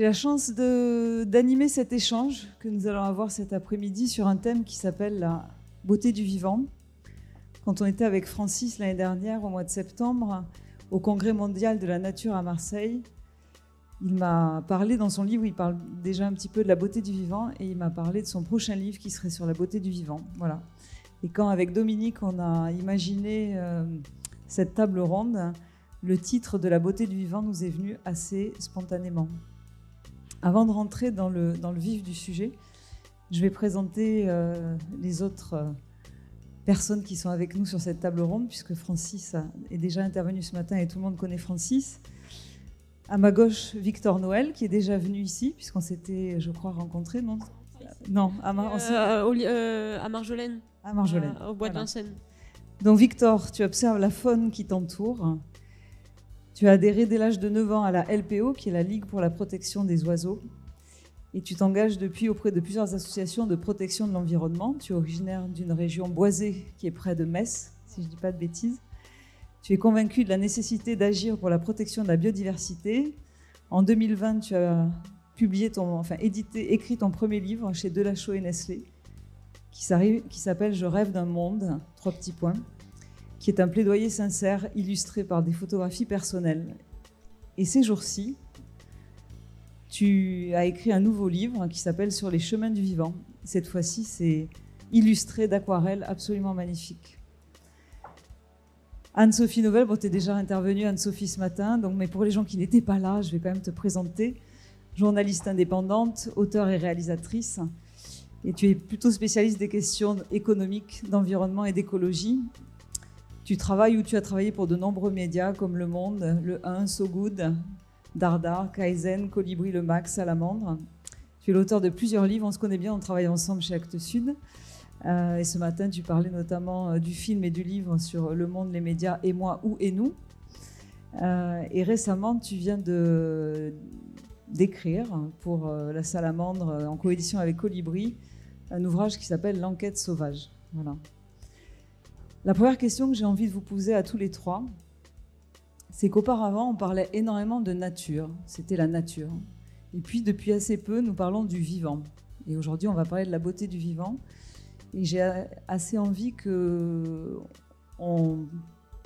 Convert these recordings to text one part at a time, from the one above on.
J'ai la chance d'animer cet échange que nous allons avoir cet après-midi sur un thème qui s'appelle la beauté du vivant. Quand on était avec Francis l'année dernière, au mois de septembre, au Congrès mondial de la nature à Marseille, il m'a parlé dans son livre, il parle déjà un petit peu de la beauté du vivant, et il m'a parlé de son prochain livre qui serait sur la beauté du vivant. Voilà. Et quand avec Dominique on a imaginé euh, cette table ronde, le titre de la beauté du vivant nous est venu assez spontanément. Avant de rentrer dans le, dans le vif du sujet, je vais présenter euh, les autres euh, personnes qui sont avec nous sur cette table ronde, puisque Francis est déjà intervenu ce matin et tout le monde connaît Francis. À ma gauche, Victor Noël, qui est déjà venu ici, puisqu'on s'était, je crois, rencontrés, non? Non, à, euh, à Marjolaine. À Marjolaine. au bois de Vincennes. Donc Victor, tu observes la faune qui t'entoure. Tu as adhéré dès l'âge de 9 ans à la LPO, qui est la Ligue pour la protection des oiseaux. Et tu t'engages depuis auprès de plusieurs associations de protection de l'environnement. Tu es originaire d'une région boisée qui est près de Metz, si je ne dis pas de bêtises. Tu es convaincu de la nécessité d'agir pour la protection de la biodiversité. En 2020, tu as publié ton, enfin édité, écrit ton premier livre chez Delachaux et Nestlé, qui s'appelle Je rêve d'un monde, trois petits points qui est un plaidoyer sincère illustré par des photographies personnelles. Et ces jours-ci, tu as écrit un nouveau livre qui s'appelle Sur les chemins du vivant. Cette fois-ci, c'est illustré d'aquarelles absolument magnifiques. Anne-Sophie Novel, bon, tu es déjà intervenue, Anne-Sophie, ce matin, donc, mais pour les gens qui n'étaient pas là, je vais quand même te présenter. Journaliste indépendante, auteure et réalisatrice. Et tu es plutôt spécialiste des questions économiques, d'environnement et d'écologie. Tu travailles ou tu as travaillé pour de nombreux médias comme Le Monde, Le 1, So Good, Dardar, Kaizen, Colibri, Le Max, Salamandre. Tu es l'auteur de plusieurs livres, on se connaît bien, on travaille ensemble chez Actes Sud. Euh, et ce matin, tu parlais notamment euh, du film et du livre sur Le Monde, les médias et moi, où et nous. Euh, et récemment, tu viens d'écrire pour la Salamandre en coédition avec Colibri un ouvrage qui s'appelle L'enquête sauvage. Voilà. La première question que j'ai envie de vous poser à tous les trois, c'est qu'auparavant, on parlait énormément de nature. C'était la nature. Et puis, depuis assez peu, nous parlons du vivant. Et aujourd'hui, on va parler de la beauté du vivant. Et j'ai assez envie que on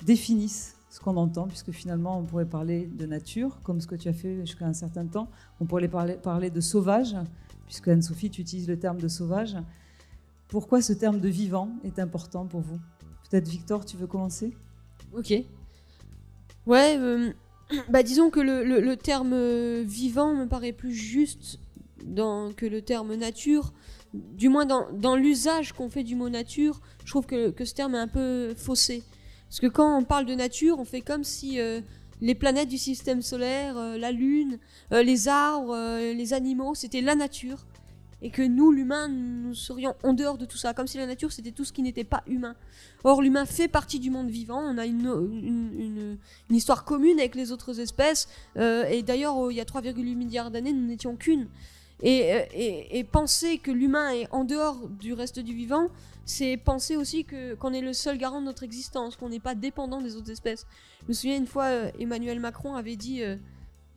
définisse ce qu'on entend, puisque finalement, on pourrait parler de nature, comme ce que tu as fait jusqu'à un certain temps. On pourrait parler, de sauvage, puisque Anne-Sophie, tu utilises le terme de sauvage. Pourquoi ce terme de vivant est important pour vous? Peut-être Victor, tu veux commencer? Ok. Ouais, euh, bah disons que le, terme euh, vivant me paraît plus juste dans, que le terme nature. Du moins dans, l'usage qu'on fait du mot nature, je trouve que, ce terme est un peu faussé. Parce que quand on parle de nature, on fait comme si euh, les planètes du système solaire, la Lune, les arbres, les animaux, c'était la nature et que nous, l'humain, nous serions en dehors de tout ça, comme si la nature c'était tout ce qui n'était pas humain. Or, l'humain fait partie du monde vivant, on a une, histoire commune avec les autres espèces, euh, et d'ailleurs, il y a 3,8 milliards d'années, nous n'étions qu'une. Et, euh, et, penser que l'humain est en dehors du reste du vivant, c'est penser aussi que qu'on est le seul garant de notre existence, qu'on n'est pas dépendant des autres espèces. Je me souviens une fois, euh, Emmanuel Macron avait dit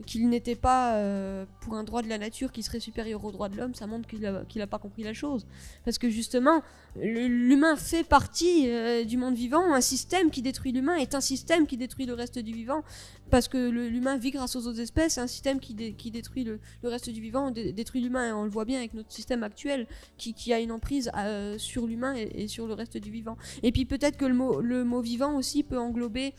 qu'il n'était pas euh, pour un droit de la nature qui serait supérieur au droit de l'homme, ça montre qu'il n'a pas compris la chose. Parce que justement, l'humain fait partie euh, du monde vivant. Un système qui détruit l'humain est un système qui détruit le reste du vivant. Parce que l'humain vit grâce aux autres espèces. Un système qui, détruit le, reste du vivant détruit l'humain. Et on le voit bien avec notre système actuel qui, a une emprise euh, sur l'humain et, sur le reste du vivant. Et puis peut-être que le mot, le mot vivant aussi peut englober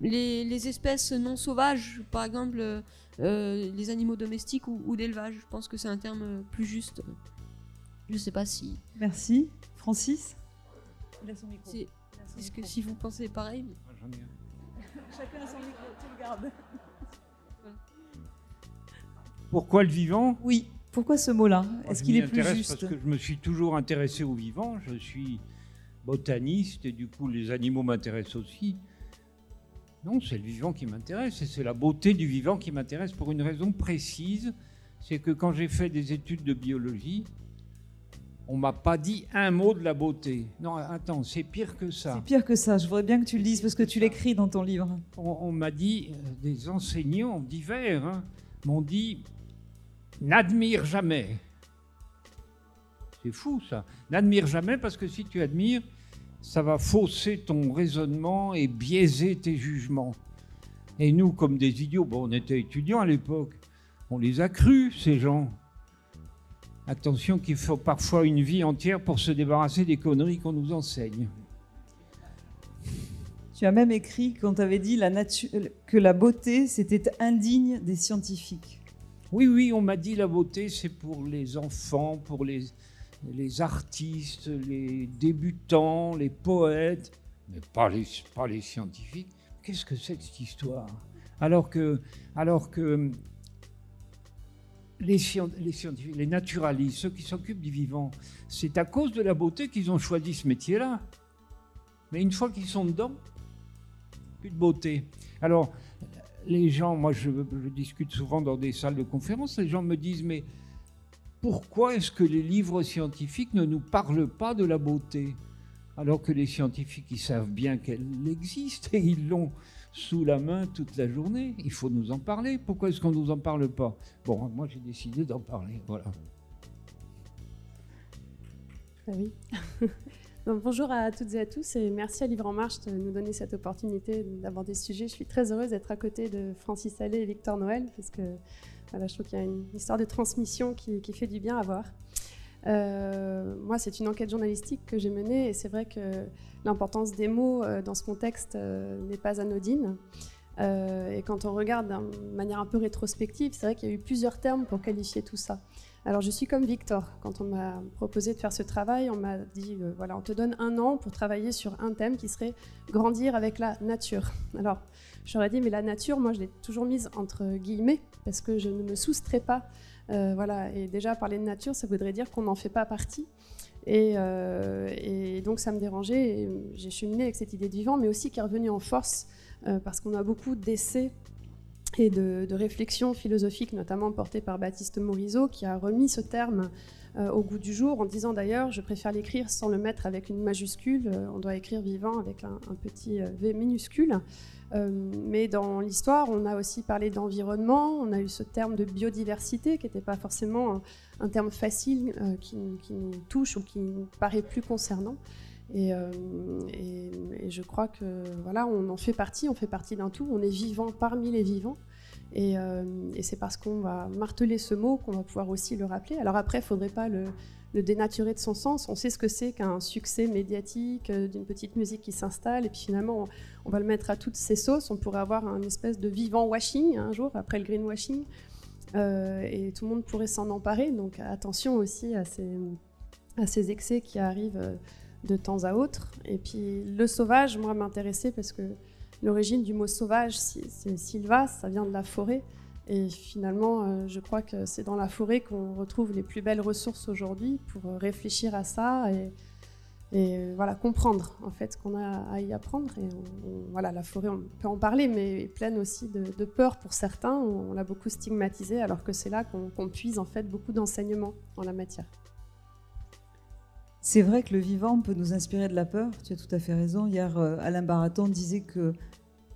les, espèces non sauvages, par exemple euh, les animaux domestiques ou, d'élevage. Je pense que c'est un terme plus juste. Je sais pas si. Merci. Francis? Est-ce que si vous pensez pareil Chacun a son micro, tu le gardes. Pourquoi le vivant? Oui. Pourquoi ce mot-là? Est-ce qu'il est plus juste? Parce que je me suis toujours intéressé au vivant. Je suis botaniste et du coup les animaux m'intéressent aussi. Non, c'est le vivant qui m'intéresse et c'est la beauté du vivant qui m'intéresse pour une raison précise. C'est que quand j'ai fait des études de biologie, on m'a pas dit un mot de la beauté. Non, attends, c'est pire que ça. C'est pire que ça. Je voudrais bien que tu le dises parce que tu l'écris dans ton livre. On, m'a dit, euh, des enseignants divers hein, m'ont dit, n'admire jamais. C'est fou ça. N'admire jamais parce que si tu admires, ça va fausser ton raisonnement et biaiser tes jugements. Et nous, comme des idiots, bon, on était étudiants à l'époque, on les a crus, ces gens. Attention qu'il faut parfois une vie entière pour se débarrasser des conneries qu'on nous enseigne. Tu as même écrit quand tu avais dit la que la beauté, c'était indigne des scientifiques. Oui, oui, on m'a dit la beauté, c'est pour les enfants, pour les, les artistes, les débutants, les poètes, mais pas les, pas les scientifiques. Qu'est-ce que c'est que cette histoire? Alors que, alors que les, les, scientifiques, les naturalistes, ceux qui s'occupent du vivant, c'est à cause de la beauté qu'ils ont choisi ce métier-là. Mais une fois qu'ils sont dedans, plus de beauté. Alors, les gens, moi je, je, discute souvent dans des salles de conférence, les gens me disent, mais pourquoi est-ce que les livres scientifiques ne nous parlent pas de la beauté alors que les scientifiques, savent bien qu'elle existe et ils l'ont sous la main toute la journée. Il faut nous en parler. Pourquoi est-ce qu'on ne nous en parle pas? Bon, moi j'ai décidé d'en parler. Voilà. Ah oui. bonjour à toutes et à tous et merci à Livre en Marche de nous donner cette opportunité d'aborder ce sujet. Je suis très heureuse d'être à côté de Francis Allais et Victor Noël parce que je trouve qu'il y a une histoire de transmission qui, fait du bien à voir. Euh, moi, c'est une enquête journalistique que j'ai menée et c'est vrai que l'importance des mots euh, dans ce contexte euh, n'est pas anodine. Et quand on regarde de manière un peu rétrospective, c'est vrai qu'il y a eu plusieurs termes pour qualifier tout ça. Alors je suis comme Victor. Quand on m'a proposé de faire ce travail, on m'a dit voilà, on te donne un an pour travailler sur un thème qui serait grandir avec la nature. Alors J'aurais dit, mais la nature, moi, je l'ai toujours mise entre guillemets, parce que je ne me soustrais pas. Euh, voilà, et déjà, parler de nature, ça voudrait dire qu'on n'en fait pas partie. Et, euh, donc, ça me dérangeait. J'ai cheminé avec cette idée de vivant, mais aussi qui est revenue en force, euh, parce qu'on a beaucoup d'essais et de, réflexions philosophiques, notamment portées par Baptiste Morisot, qui a remis ce terme au goût du jour, en disant d'ailleurs, je préfère l'écrire sans le mettre avec une majuscule, on doit écrire vivant avec un, petit V minuscule. Euh, mais dans l'histoire, on a aussi parlé d'environnement, on a eu ce terme de biodiversité qui n'était pas forcément un, terme facile euh, qui, nous touche ou qui nous paraît plus concernant. Euh, et, je crois que voilà, on en fait partie, on fait partie d'un tout, on est vivant parmi les vivants. Et, et c'est parce qu'on va marteler ce mot qu'on va pouvoir aussi le rappeler. Alors après, il ne faudrait pas le, dénaturer de son sens. On sait ce que c'est qu'un succès médiatique, euh, d'une petite musique qui s'installe, et puis finalement, on, va le mettre à toutes ses sauces. On pourrait avoir un espèce de vivant washing un jour, après le greenwashing, euh, et tout le monde pourrait s'en emparer. Donc attention aussi à ces, à ces excès qui arrivent euh, de temps à autre. Et puis le sauvage, moi, m'intéressait parce que l'origine du mot sauvage, c'est Silva, ça vient de la forêt. Et finalement, euh, je crois que c'est dans la forêt qu'on retrouve les plus belles ressources aujourd'hui pour euh, réfléchir à ça et, et voilà, comprendre en fait ce qu'on a à y apprendre. Et voilà, la forêt, on peut en parler, mais est pleine aussi de, peur pour certains. On, l'a beaucoup stigmatisé, alors que c'est là qu'on puise en fait beaucoup d'enseignements en la matière. C'est vrai que le vivant peut nous inspirer de la peur, tu as tout à fait raison. Hier, euh, Alain Baraton disait que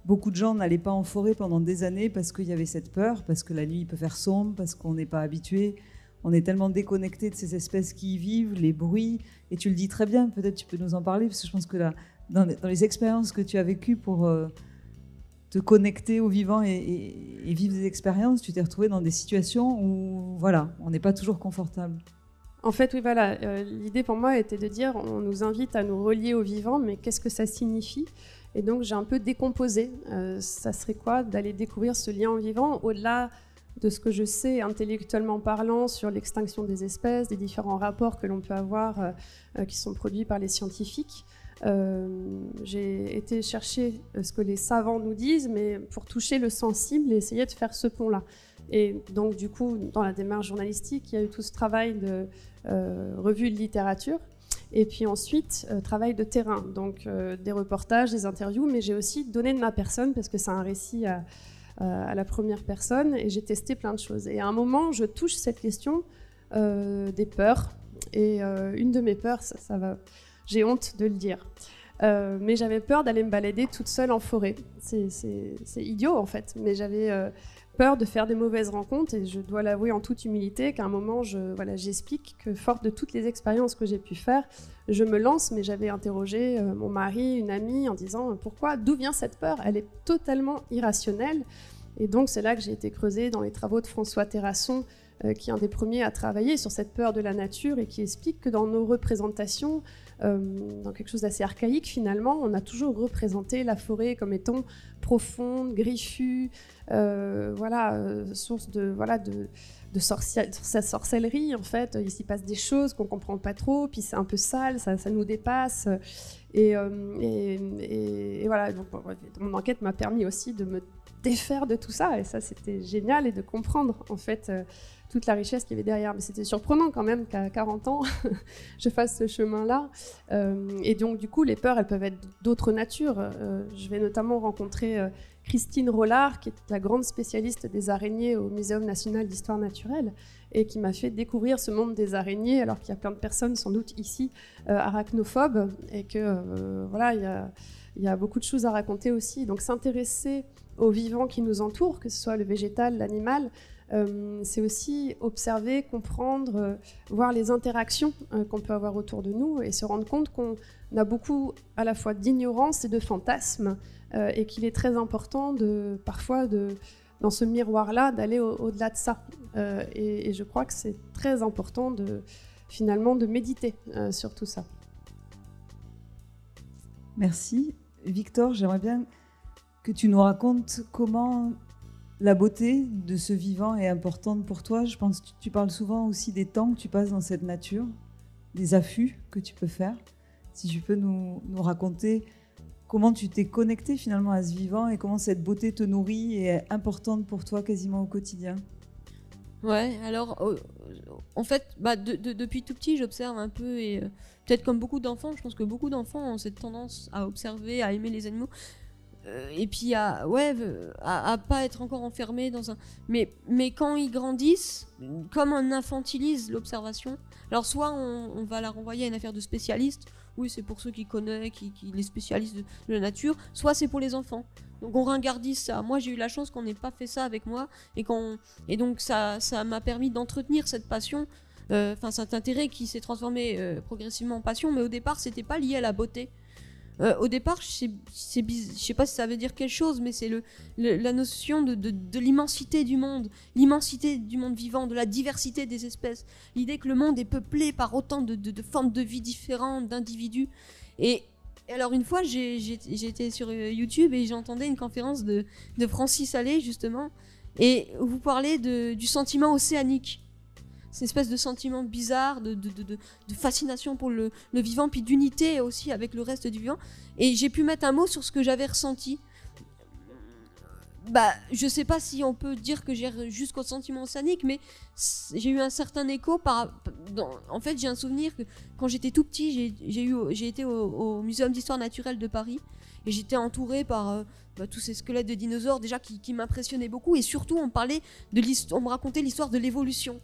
Beaucoup de gens n'allaient pas en forêt pendant des années parce qu'il y avait cette peur, parce que la nuit peut faire sombre, parce qu'on n'est pas habitué. On est tellement déconnecté de ces espèces qui y vivent, les bruits. Et tu le dis très bien, peut-être tu peux nous en parler, parce que je pense que dans, les, expériences que tu as vécues pour euh, te connecter au vivant et, vivre des expériences, tu t'es retrouvé dans des situations où, voilà, on n'est pas toujours confortable. En fait, oui, voilà. Euh, l'idée pour moi était de dire, on nous invite à nous relier au vivant, mais qu'est-ce que ça signifie? Et donc j'ai un peu décomposé. Euh, ça serait quoi d'aller découvrir ce lien au vivant au-delà de ce que je sais intellectuellement parlant sur l'extinction des espèces, des différents rapports que l'on peut avoir euh, qui sont produits par les scientifiques. j'ai été chercher ce que les savants nous disent, mais pour toucher le sensible et essayer de faire ce pont-là. Et donc, du coup, dans la démarche journalistique, il y a eu tout ce travail de revue de littérature. Et puis ensuite, travail de terrain, donc des reportages, des interviews, mais j'ai aussi donné de ma personne parce que c'est un récit à, la première personne et j'ai testé plein de choses. Et à un moment, je touche cette question des peurs. Et une de mes peurs, ça va, j'ai honte de le dire. Euh, mais j'avais peur d'aller me balader toute seule en forêt. C'est idiot en fait, mais j'avais euh, peur de faire des mauvaises rencontres et je dois l'avouer en toute humilité qu'à un moment, je, voilà, j'explique que forte de toutes les expériences que j'ai pu faire, je me lance, mais j'avais interrogé euh, mon mari, une amie, en disant pourquoi, d'où vient cette peur? Elle est totalement irrationnelle. Et donc c'est là que j'ai été creusée dans les travaux de François Terrasson, qui est un des premiers à travailler sur cette peur de la nature et qui explique que dans nos représentations, euh, dans quelque chose d'assez archaïque finalement. On a toujours représenté la forêt comme étant profonde, griffue, euh, voilà, euh, source de, voilà, de, de sa sorcellerie en fait. Il s'y passe des choses qu'on comprend pas trop, puis c'est un peu sale, ça, nous dépasse. Et, voilà, donc, mon enquête m'a permis aussi de me défaire de tout ça, et ça c'était génial, et de comprendre en fait toute la richesse qu'il y avait derrière. Mais c'était surprenant quand même qu'à 40 ans, je fasse ce chemin-là. Euh, et donc, du coup, les peurs, elles peuvent être d'autres natures. Euh, je vais notamment rencontrer euh, Christine Rollard, qui est la grande spécialiste des araignées au Muséum national d'histoire naturelle et qui m'a fait découvrir ce monde des araignées, alors qu'il y a plein de personnes, sans doute ici, arachnophobes, et que voilà, il y a, y a beaucoup de choses à raconter aussi. Donc, s'intéresser aux vivants qui nous entourent, que ce soit le végétal, l'animal, euh, c'est aussi observer, comprendre, euh, voir les interactions euh, qu'on peut avoir autour de nous et se rendre compte qu'on a beaucoup à la fois d'ignorance et de fantasmes et qu'il est très important de parfois de dans ce miroir-là d'aller au-delà de ça. Et, je crois que c'est très important de finalement de méditer sur tout ça. Merci. Victor, j'aimerais bien que tu nous racontes comment la beauté de ce vivant est importante pour toi. Je pense que tu parles souvent aussi des temps que tu passes dans cette nature, des affûts que tu peux faire. Si tu peux nous, raconter comment tu t'es connecté finalement à ce vivant et comment cette beauté te nourrit et est importante pour toi quasiment au quotidien. Ouais, alors en fait, bah, depuis tout petit, j'observe un peu et euh, peut-être comme beaucoup d'enfants, je pense que beaucoup d'enfants ont cette tendance à observer, à aimer les animaux. Euh, et puis à ouais à, pas être encore enfermé dans un mais mais quand ils grandissent comme on infantilise l'observation alors soit on, va la renvoyer à une affaire de spécialiste oui c'est pour ceux qui connaissent qui, qui les spécialistes de, la nature soit c'est pour les enfants. Donc on ringardise ça. Moi j'ai eu la chance qu'on n'ait pas fait ça avec moi et qu'on et donc ça ça m'a permis d'entretenir cette passion euh, enfin cet intérêt qui s'est transformé euh, progressivement en passion mais au départ c'était pas lié à la beauté euh, au départ, je sais pas si ça veut dire quelque chose, mais c'est la notion de, l'immensité du monde, l'immensité du monde vivant, de la diversité des espèces. L'idée que le monde est peuplé par autant de, formes de vie différentes, d'individus. Et, alors une fois, j'étais sur euh, YouTube et j'entendais une conférence de, Francis Allais, justement, et vous parlez du sentiment océanique cette espèce de sentiment bizarre, de, fascination pour le, vivant, puis d'unité aussi avec le reste du vivant. Et j'ai pu mettre un mot sur ce que j'avais ressenti. Bah, je sais pas si on peut dire que j'ai jusqu'au sentiment océanique, mais j'ai eu un certain écho par. en fait, j'ai un souvenir que quand j'étais tout petit, j'ai été au, Muséum d'histoire naturelle de Paris et j'étais entouré par euh, bah, tous ces squelettes de dinosaures déjà qui, qui m'impressionnaient beaucoup et surtout on parlait de on me racontait l'histoire de l'évolution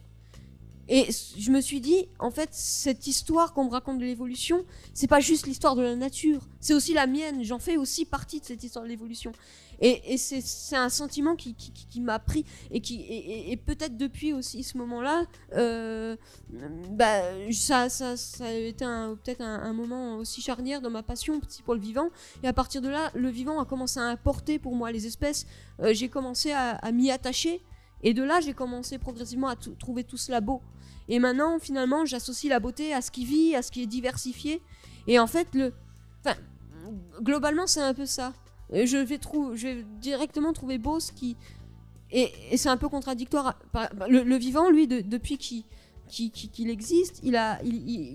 et je me suis dit, en fait, cette histoire qu'on me raconte de l'évolution, c'est pas juste l'histoire de la nature, c'est aussi la mienne. J'en fais aussi partie de cette histoire de l'évolution. Et, c'est un sentiment qui, m'a pris et qui et, peut-être depuis aussi ce moment-là, euh, bah, ça, ça, ça, a été peut-être un, moment aussi charnière dans ma passion pour le vivant. Et à partir de là, le vivant a commencé à importer pour moi les espèces. Euh, j'ai commencé à, à m'y attacher. Et de là, j'ai commencé progressivement à trouver tout cela beau. Et maintenant, finalement, j'associe la beauté à ce qui vit, à ce qui est diversifié. Et en fait, globalement, c'est un peu ça. Je vais, directement trouver beau ce qui. Et, c'est un peu contradictoire. Le, vivant, lui, depuis qu'il existe, il a,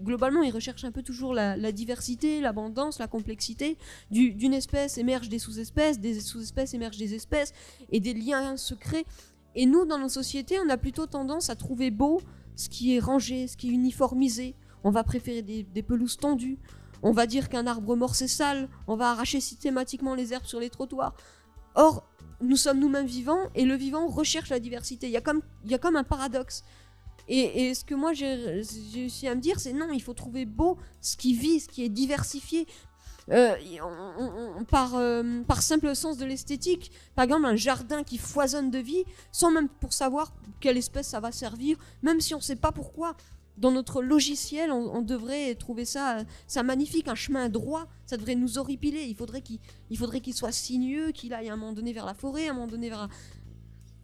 globalement, il recherche un peu toujours la, diversité, l'abondance, la complexité. D'une espèce émergent des sous-espèces, des sous-espèces émergent des espèces, et des liens secrets. Et nous, dans nos sociétés, on a plutôt tendance à trouver beau ce qui est rangé, ce qui est uniformisé. On va préférer des, pelouses tendues. On va dire qu'un arbre mort c'est sale. On va arracher systématiquement les herbes sur les trottoirs. Or, nous sommes nous-mêmes vivants et le vivant recherche la diversité. Il y a comme, il y a comme un paradoxe. Et, et ce que moi j'ai réussi à me dire, c'est non, il faut trouver beau ce qui vit, ce qui est diversifié. Euh, euh, par simple sens de l'esthétique, par exemple un jardin qui foisonne de vie, sans même pour savoir quelle espèce ça va servir, même si on ne sait pas pourquoi. Dans notre logiciel, on, devrait trouver ça, ça magnifique, un chemin droit, ça devrait nous horripiler. Il faudrait qu'il soit sinueux, qu'il aille à un moment donné vers la forêt, à un moment donné vers... un-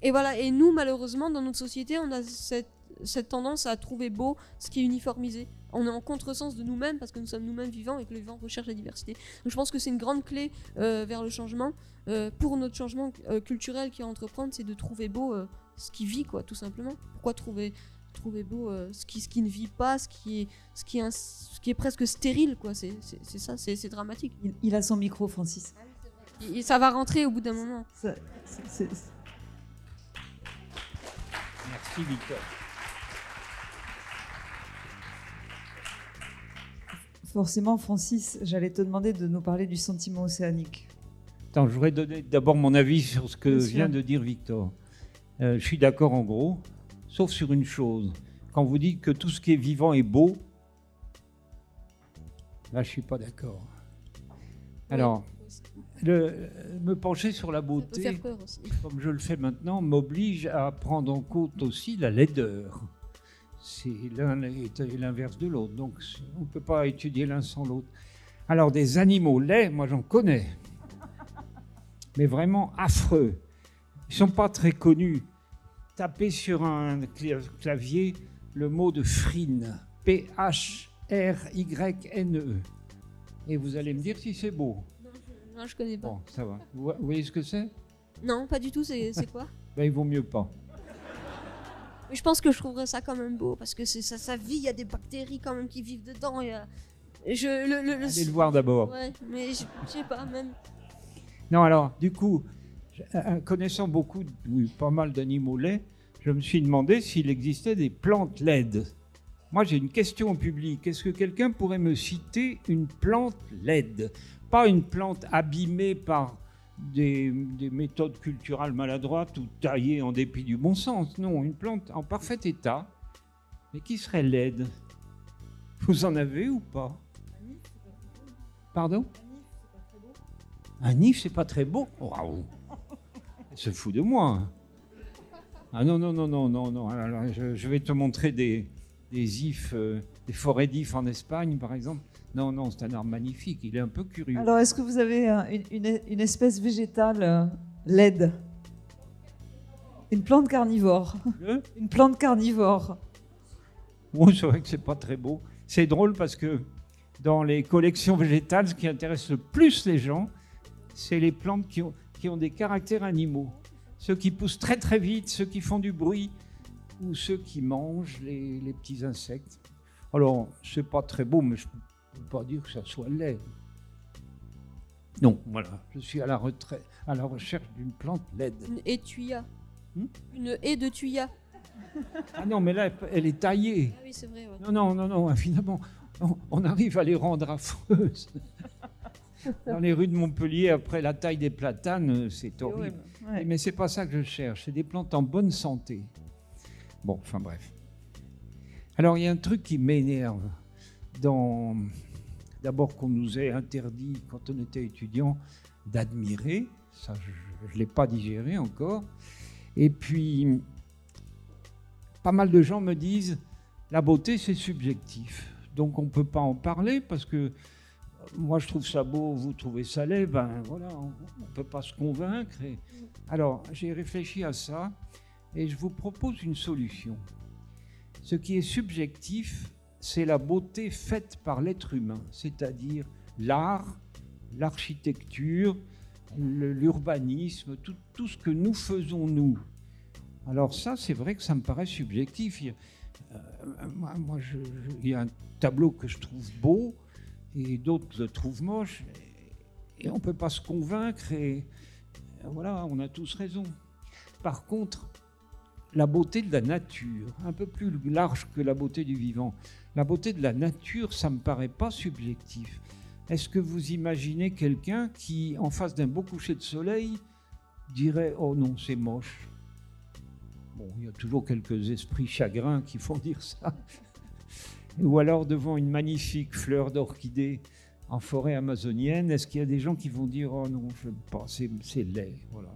Et voilà, et nous, malheureusement, dans notre société, on a cette tendance à trouver beau ce qui est uniformisé. On est en contresens de nous-mêmes parce que nous sommes nous-mêmes vivants et que le vivant recherche la diversité. Donc je pense que c'est une grande clé euh, vers le changement. Euh, pour notre changement euh, culturel qui est à entreprendre, c'est de trouver beau euh, ce qui vit, quoi, tout simplement. Pourquoi trouver, trouver beau euh, ce, qui, ce qui ne vit pas, ce qui est, ce qui est, ce qui est presque stérile, quoi. C'est c'est- c'est ça, c'est c'est dramatique. Il, il a son micro, Francis. Et ça va rentrer au bout d'un moment. Ça- Merci Victor. Forcément, Francis, j'allais te demander de nous parler du sentiment océanique. Attends, je voudrais donner d'abord mon avis sur ce que vient de dire Victor. Euh, je suis d'accord en gros, sauf sur une chose. Quand vous dites que tout ce qui est vivant est beau, là je suis pas d'accord. Alors, le- me pencher sur la beauté, comme je le fais maintenant, m'oblige à prendre en compte aussi la laideur. C'est l'un est l'inverse de l'autre, donc on ne peut pas étudier l'un sans l'autre. Alors des animaux laids, moi j'en connais, mais vraiment affreux. Ils sont pas très connus. Tapez sur un cla- clavier le mot de frine, P-H-R-Y-N-E, et vous allez me dire si c'est beau. Non, je connais pas. Bon, ça va. Vous voyez ce que c'est? Non, pas du tout, c'est c'est quoi? Ben, Il vaut mieux pas. Mais je pense que je trouverais ça quand même beau parce que ça, ça vit, il y a des bactéries quand même qui vivent dedans. Euh, je, le, le- le- Allez le voir d'abord. Ouais, mais je sais pas, même. Non, alors, du coup, je- euh, connaissant beaucoup, pas mal d'animaux laids, je me suis demandé s'il existait des plantes laides. Moi, j'ai une question au public. Est-ce que quelqu'un pourrait me citer une plante laide? Pas une plante abîmée par des, des méthodes culturelles maladroites ou taillée en dépit du bon sens. Non, une plante en parfait état, mais qui serait laide. Vous en avez ou pas? Pardon? Un nif, c'est pas très beau. Waouh Elle se fout de moi. Ah non, non, non, non, non, non. Alors, je, je vais te montrer des, des ifs, euh, des forêts d'ifs en Espagne, par exemple. Non, non, c'est un arbre magnifique. Il est un peu curieux. Alors, est-ce que vous avez une, une- une espèce végétale euh, laide? Une plante carnivore. Le- Une plante carnivore. Bon, c'est vrai que c'est pas très beau. C'est drôle parce que dans les collections végétales, ce qui intéresse le plus les gens, c'est les plantes qui ont, qui ont des caractères animaux. Ceux qui poussent très très vite, ceux qui font du bruit, ou ceux qui mangent les, les petits insectes. Alors, c'est pas très beau, mais je ne pas dire que ça soit laid. Non, voilà, je suis à la, retraite, à la recherche d'une plante laide. Une haie de tuya. Hmm? Une haie de tuya. Ah non, mais là, elle est taillée. Ah oui, c'est vrai. ouais. Non, non, non, non, finalement, on, on arrive à les rendre affreuses. Dans les rues de Montpellier, après la taille des platanes, c'est horrible. Ouais. Mais c'est pas ça que je cherche, c'est des plantes en bonne santé. Bon, enfin bref. Alors il y a un truc qui m'énerve. Dans... D'abord qu'on nous ait interdit, quand on était étudiant, d'admirer. Ça, je ne l'ai pas digéré encore. Et puis, pas mal de gens me disent, la beauté, c'est subjectif. Donc on ne peut pas en parler parce que euh, moi je trouve ça beau, vous trouvez ça laid, ben voilà, on ne peut pas se convaincre. Alors j'ai réfléchi à ça et je vous propose une solution. Ce qui est subjectif, c'est la beauté faite par l'être humain, c'est-à-dire l'art, l'architecture, l'urbanisme, tout, ce que nous faisons nous. Alors ça, c'est vrai que ça me paraît subjectif. Il euh, moi, je- il y a un tableau que je trouve beau et d'autres le trouvent moche. Et, et on ne peut pas se convaincre et voilà, on a tous raison. Par contre, la beauté de la nature, un peu plus large que la beauté du vivant. La beauté de la nature, ça ne me paraît pas subjectif. Est-ce que vous imaginez quelqu'un qui, en face d'un beau coucher de soleil, dirait Oh non, c'est moche? Bon, il y a toujours quelques esprits chagrins qui font dire ça. Ou alors devant une magnifique fleur d'orchidée en forêt amazonienne, est-ce qu'il y a des gens qui vont dire Oh non, je pas, c'est, c'est laid voilà.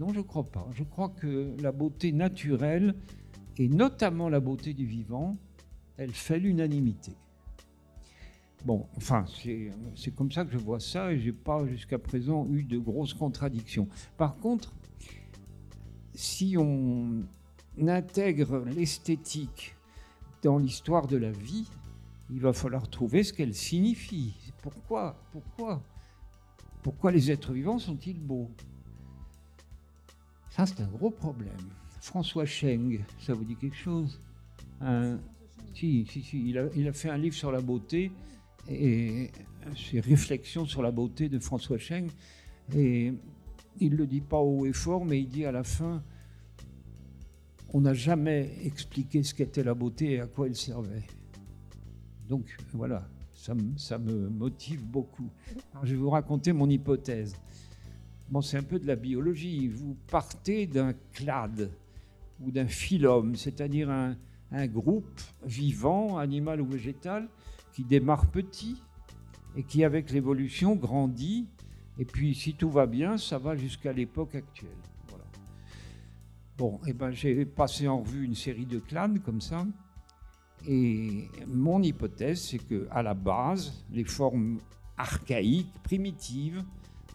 Non, je ne crois pas. Je crois que la beauté naturelle, et notamment la beauté du vivant, elle fait l'unanimité. Bon, enfin, c'est comme ça que je vois ça et je n'ai pas jusqu'à présent eu de grosses contradictions. Par contre, si on intègre l'esthétique dans l'histoire de la vie, il va falloir trouver ce qu'elle signifie. Pourquoi Pourquoi Pourquoi les êtres vivants sont-ils beaux? Ça, c'est un gros problème. François Cheng, ça vous dit quelque chose? Si, si, si. Il a, il a fait un livre sur la beauté et ses réflexions sur la beauté de François Cheng. Et il ne le dit pas haut et fort, mais il dit à la fin, on n'a jamais expliqué ce qu'était la beauté et à quoi elle servait. Donc voilà, ça, ça me motive beaucoup. Je vais vous raconter mon hypothèse. Bon, c'est un peu de la biologie. Vous partez d'un clade ou d'un phylum, c'est-à-dire un, groupe vivant, animal ou végétal, qui démarre petit et qui, avec l'évolution, grandit. Et puis, si tout va bien, ça va jusqu'à l'époque actuelle. Bon, eh ben, j'ai passé en revue une série de clans comme ça. Et mon hypothèse, c'est que à la base, les formes archaïques, primitives,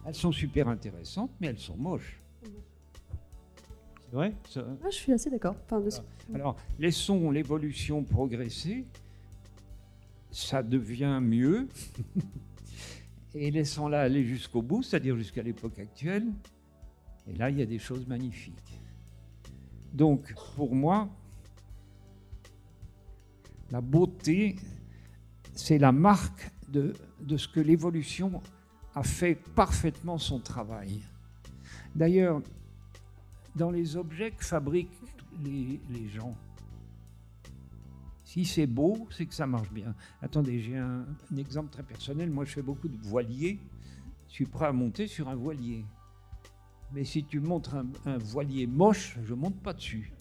elles sont super intéressantes, mais elles sont moches. C'est vrai ah, Je suis assez d'accord. Enfin, Alors, laissons l'évolution progresser ça devient mieux. et laissons-la aller jusqu'au bout, c'est-à-dire jusqu'à l'époque actuelle. Et là, il y a des choses magnifiques. Donc, pour moi, la beauté, c'est la marque de, de ce que l'évolution a fait parfaitement son travail. D'ailleurs, dans les objets que fabriquent les, gens, si c'est beau, c'est que ça marche bien. Attendez, j'ai un, exemple très personnel. Moi, je fais beaucoup de voiliers. Je suis prêt à monter sur un voilier. Mais si tu montres un, voilier moche, je monte pas dessus.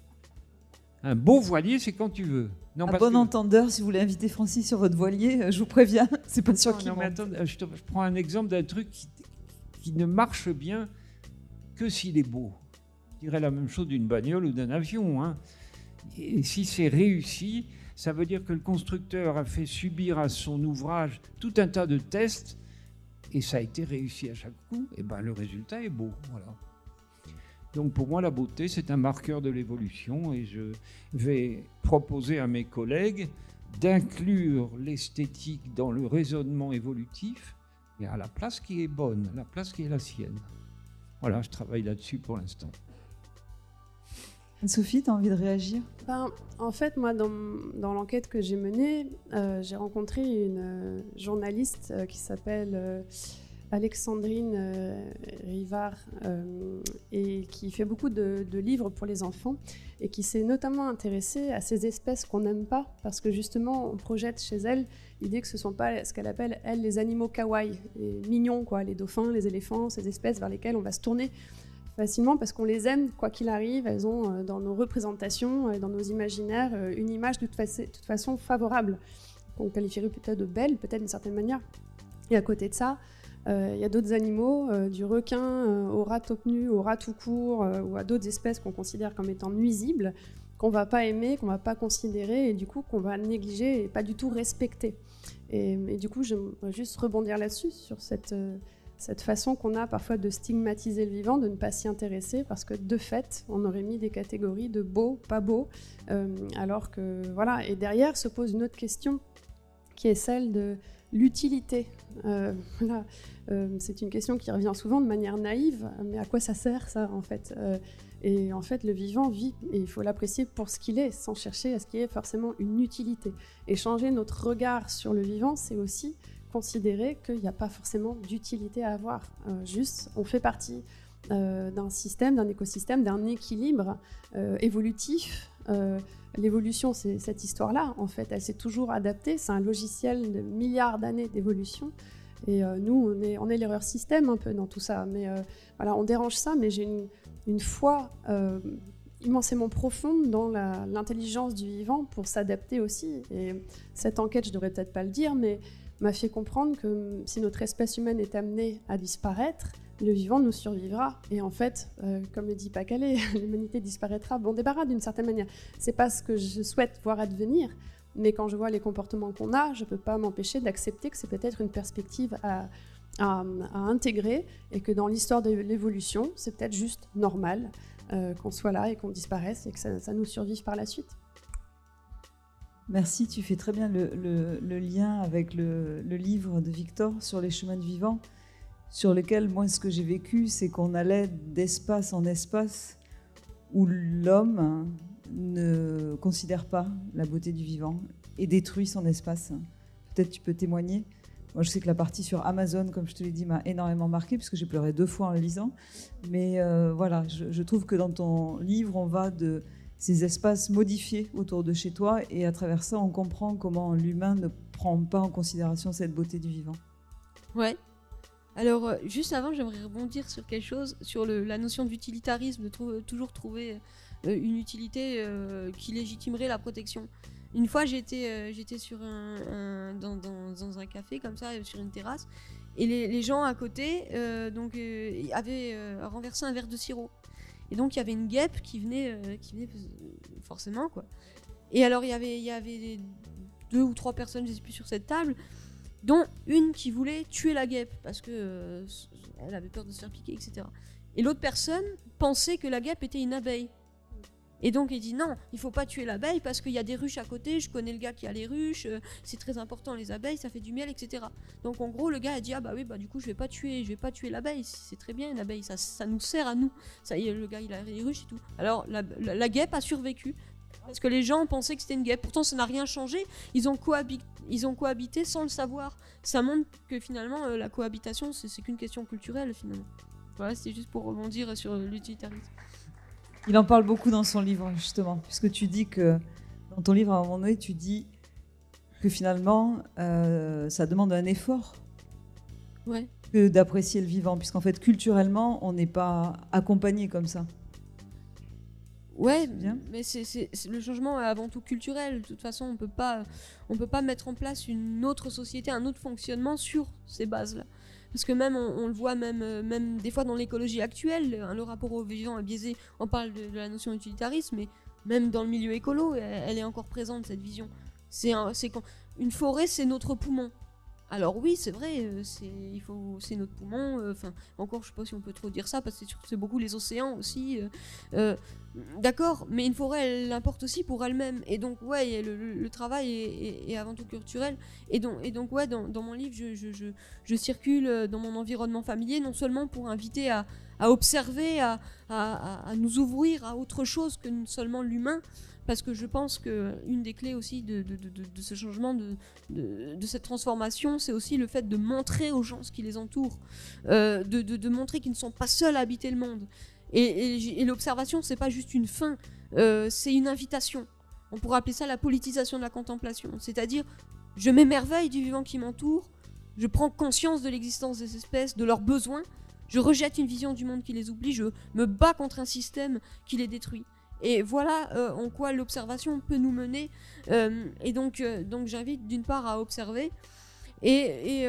Un beau voilier, c'est quand tu veux. Non, à bon entendeur, si vous voulez inviter Francis sur votre voilier, euh, je vous préviens, c'est pas sûr qu'il attends, je, prends un exemple d'un truc qui, qui, ne marche bien que s'il est beau. Je dirais la même chose d'une bagnole ou d'un avion. Hein. Et si c'est réussi, ça veut dire que le constructeur a fait subir à son ouvrage tout un tas de tests et ça a été réussi à chaque coup, et ben le résultat est beau. Voilà. Donc pour moi, la beauté, c'est un marqueur de l'évolution et je vais proposer à mes collègues d'inclure l'esthétique dans le raisonnement évolutif et à la place qui est bonne, la place qui est la sienne. Voilà, je travaille là-dessus pour l'instant. Sophie, tu as envie de réagir? Ben, En fait, moi, dans, dans l'enquête que j'ai menée, euh, j'ai rencontré une euh, journaliste euh, qui s'appelle Alexandrine Rivard et qui fait beaucoup de, livres pour les enfants et qui s'est notamment intéressée à ces espèces qu'on n'aime pas parce que justement, on projette chez elle l'idée que ce ne sont pas ce qu'elle appelle, elle, les animaux kawaii, les mignons, quoi, les dauphins, les éléphants, ces espèces vers lesquelles on va se tourner facilement parce qu'on les aime, quoi qu'il arrive. Elles ont euh, dans nos représentations dans nos imaginaires euh, une image de toute, façon favorable, qu'on qualifierait peut-être de belle, peut-être d'une certaine manière. Et à côté de ça, euh, il y a d'autres animaux, du requin au rat top nu, au rat tout court, ou à d'autres espèces qu'on considère comme étant nuisibles, qu'on va pas aimer, qu'on va pas considérer, et du coup qu'on va négliger et pas du tout respecter. Et, du coup, j'aimerais juste rebondir là-dessus, sur cette façon qu'on a parfois de stigmatiser le vivant, de ne pas s'y intéresser, parce que de fait, on aurait mis des catégories de beau, pas beau, euh, alors que voilà. Et derrière se pose une autre question, qui est celle de l'utilité. Euh, voilà. Euh, c'est une question qui revient souvent de manière naïve, mais à quoi ça sert ça en fait Et en fait, le vivant vit et il faut l'apprécier pour ce qu'il est, sans chercher à ce qu'il y ait forcément une utilité. Et changer notre regard sur le vivant, c'est aussi considérer qu'il n'y a pas forcément d'utilité à avoir. Euh, juste, on fait partie d'un système, d'un écosystème, d'un équilibre évolutif. L'évolution, c'est cette histoire-là, en fait, elle s'est toujours adaptée. C'est un logiciel de milliards d'années d'évolution. Et nous, on est, l'erreur système un peu dans tout ça. Mais voilà, on dérange ça, mais j'ai une, foi immensément profonde dans l'intelligence du vivant pour s'adapter aussi. Et cette enquête, je devrais peut-être pas le dire, mais m'a fait comprendre que si notre espèce humaine est amenée à disparaître, le vivant nous survivra. Et en fait, euh, comme le dit Pacalé, l'humanité disparaîtra. Bon, débarras d'une certaine manière. C'est pas ce que je souhaite voir advenir, mais quand je vois les comportements qu'on a, je peux pas m'empêcher d'accepter que c'est peut-être une perspective à, intégrer et que dans l'histoire de l'évolution, c'est peut-être juste normal. Euh, qu'on soit là et qu'on disparaisse et que ça, nous survive par la suite. Merci, tu fais très bien le, lien avec le, livre de Victor sur les chemins de vivant, sur lequel, moi, ce que j'ai vécu, c'est qu'on allait d'espace en espace où l'homme ne considère pas la beauté du vivant et détruit son espace. Peut-être tu peux témoigner. Moi, je sais que la partie sur Amazon, comme je te l'ai dit, m'a énormément marqué puisque j'ai pleuré deux fois en le lisant. Mais euh, voilà, je, trouve que dans ton livre, on va de ces espaces modifiés autour de chez toi et à travers ça, on comprend comment l'humain ne prend pas en considération cette beauté du vivant. Ouais. Alors, euh, juste avant, j'aimerais rebondir sur quelque chose, sur la notion d'utilitarisme, de toujours trouver euh, une utilité qui légitimerait la protection. Une fois, j'étais euh, sur dans, un café comme ça, sur une terrasse, et les, gens à côté euh, donc euh, avaient renversé un verre de sirop. Et donc il y avait une guêpe qui venait, qui venait forcément quoi. Et alors il y avait il y avait deux ou trois personnes, je sais plus sur cette table, dont une qui voulait tuer la guêpe parce que elle avait peur de se faire piquer, etc. Et l'autre personne pensait que la guêpe était une abeille. Et donc il dit non, il faut pas tuer l'abeille parce qu'il y a des ruches à côté, je connais le gars qui a les ruches, euh, c'est très important les abeilles, ça fait du miel, etc. Donc en gros le gars a dit ah bah oui bah du coup je vais pas tuer, je vais pas tuer l'abeille, c'est très bien une abeille, ça, ça nous sert à nous. Ça le gars il a les ruches et tout. Alors la, guêpe a survécu parce que les gens pensaient que c'était une guêpe. Pourtant ça n'a rien changé, ils ont, cohabité, ils ont cohabité sans le savoir. Ça montre que finalement euh, la cohabitation c'est qu'une question culturelle finalement. Voilà, c'est juste pour rebondir sur l'utilitarisme. Il en parle beaucoup dans son livre, justement, puisque tu dis que, dans ton livre, à un moment donné, tu dis que finalement, euh, ça demande un effort ouais. que d'apprécier le vivant, puisqu'en fait, culturellement, on n'est pas accompagné comme ça. Ouais, mais c'est le changement est avant tout culturel. De toute façon, on peut pas, on peut pas mettre en place une autre société, un autre fonctionnement sur ces bases-là. Parce que même, on, le voit même, euh, même des fois dans l'écologie actuelle, hein, le rapport au vivant est biaisé. On parle de, la notion d'utilitarisme, mais même dans le milieu écolo, elle, est encore présente, cette vision. C'est une forêt, c'est notre poumon. Alors oui, c'est vrai, euh, c'est il faut c'est notre poumon. Euh, enfin, encore, je sais pas si on peut trop dire ça parce que c'est beaucoup les océans aussi. Euh, d'accord, mais une forêt, elle l'importe aussi pour elle-même. Et donc ouais, le, travail est, avant tout culturel. Et donc et ouais, dans, mon livre, je, circule dans mon environnement familier non seulement pour inviter à, observer, à, nous ouvrir à autre chose que seulement l'humain parce que je pense que une des clés aussi de, ce changement, de, cette transformation, c'est aussi le fait de montrer aux gens ce qui les entoure, euh, de, montrer qu'ils ne sont pas seuls à habiter le monde. Et, et, l'observation, c'est pas juste une fin, euh, c'est une invitation. On pourrait appeler ça la politisation de la contemplation, c'est-à-dire je m'émerveille du vivant qui m'entoure, je prends conscience de l'existence des espèces, de leurs besoins, je rejette une vision du monde qui les oublie, je me bats contre un système qui les détruit. Et voilà euh, en quoi l'observation peut nous mener. Euh, et donc, donc j'invite d'une part à observer et,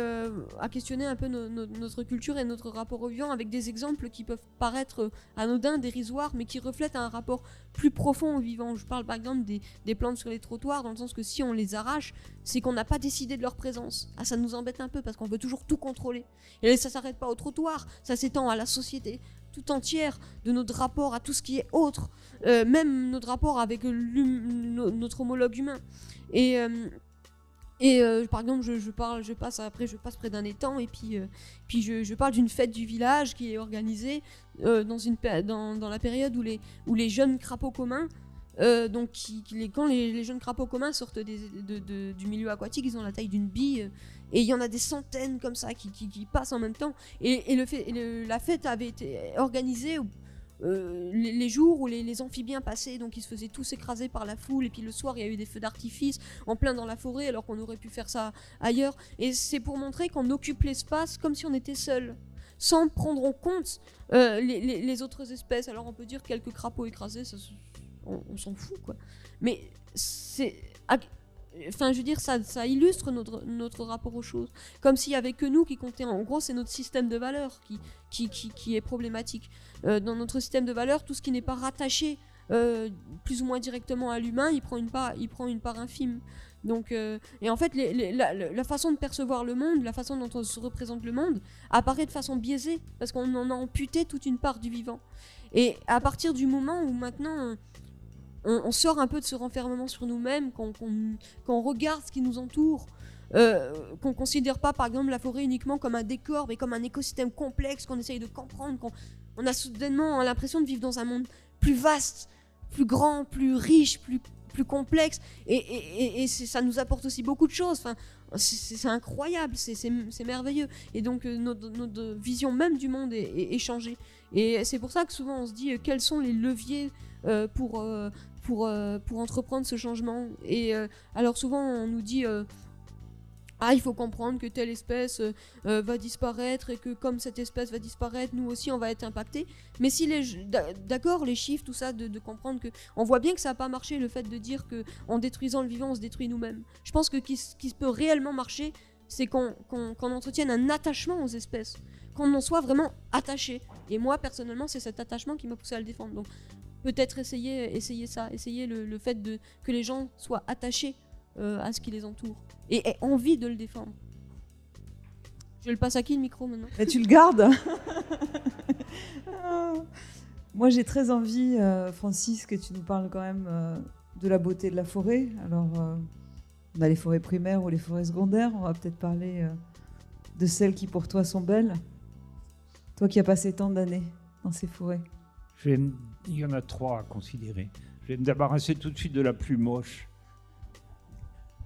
à questionner un peu notre culture et notre rapport au vivant avec des exemples qui peuvent paraître anodins, dérisoires, mais qui reflètent un rapport plus profond au vivant. Je parle par exemple des, plantes sur les trottoirs, dans le sens que si on les arrache, c'est qu'on n'a pas décidé de leur présence. Ah, ça nous embête un peu parce qu'on veut toujours tout contrôler. Et ça s'arrête pas au trottoir, ça s'étend à la société tout entière de notre rapport à tout ce qui est autre, euh, même notre rapport avec notre homologue humain. Et, euh, et euh, par exemple, je, passe après, je passe près d'un étang et puis, puis je, parle d'une fête du village qui est organisée dans, une, dans, dans, la période où les, où les jeunes crapauds communs Euh, donc, quand les, jeunes crapauds communs sortent du milieu aquatique, ils ont la taille d'une bille. euh, et il y en a des centaines comme ça qui, qui- passent en même temps. Et, le fait, la fête avait été organisée euh, les, jours où les, amphibiens passaient, donc ils se faisaient tous écraser par la foule. Et puis le soir, il y a eu des feux d'artifice en plein dans la forêt, alors qu'on aurait pu faire ça ailleurs. Et c'est pour montrer qu'on occupe l'espace comme si on était seul, sans prendre en compte euh, les, autres espèces. Alors on peut dire quelques crapauds écrasés, ça, on, on s'en fout quoi. Mais c'est. Enfin, je veux dire, ça, ça illustre notre, rapport aux choses. Comme s'il y avait que nous qui comptait. En gros, c'est notre système de valeurs qui, qui, qui, est problématique. Euh, dans notre système de valeurs, tout ce qui n'est pas rattaché euh, plus ou moins directement à l'humain, il prend une part, infime. Donc, euh, et en fait, la façon de percevoir le monde, la façon dont on se représente le monde, apparaît de façon biaisée parce qu'on en a amputé toute une part du vivant. Et à partir du moment où maintenant on, on sort un peu de ce renfermement sur nous-mêmes, qu'on- qu'on regarde ce qui nous entoure, euh, qu'on considère pas par exemple la forêt uniquement comme un décor, mais comme un écosystème complexe qu'on essaye de comprendre, qu'on on a soudainement l'impression de vivre dans un monde plus vaste, plus grand, plus riche, plus, complexe, et, ça nous apporte aussi beaucoup de choses. Enfin, c'est- incroyable, c'est- merveilleux. Et donc euh, notre, vision même du monde est, changée. Et c'est pour ça que souvent on se dit euh, quels sont les leviers euh, pour, pour, euh, pour entreprendre ce changement. Et euh, alors souvent on nous dit euh, ah il faut comprendre que telle espèce va disparaître et que comme cette espèce va disparaître, nous aussi on va être impacté. Mais si les d'a- d'accord les chiffres tout ça de, comprendre que on voit bien que ça n'a pas marché le fait de dire que en détruisant le vivant on se détruit nous-mêmes. Je pense que qui, qui peut réellement marcher c'est qu'on qu'on entretienne un attachement aux espèces, qu'on en soit vraiment attaché. Et moi personnellement c'est cet attachement qui m'a poussé à le défendre. Donc peut-être essayer essayer ça, essayer le, le fait de que les gens soient attachés euh, à ce qui les entoure et aient envie de le défendre. Je le passe à qui le micro maintenant? Et tu le gardes. Moi, j'ai très envie, euh, Francis, que tu nous parles quand même euh, de la beauté de la forêt. Alors, euh, on a les forêts primaires ou les forêts secondaires. On va peut-être parler euh, de celles qui, pour toi, sont belles. Toi qui as passé tant d'années dans ces forêts. Je vais me- Il y en a trois à considérer. Je vais me débarrasser tout de suite de la plus moche.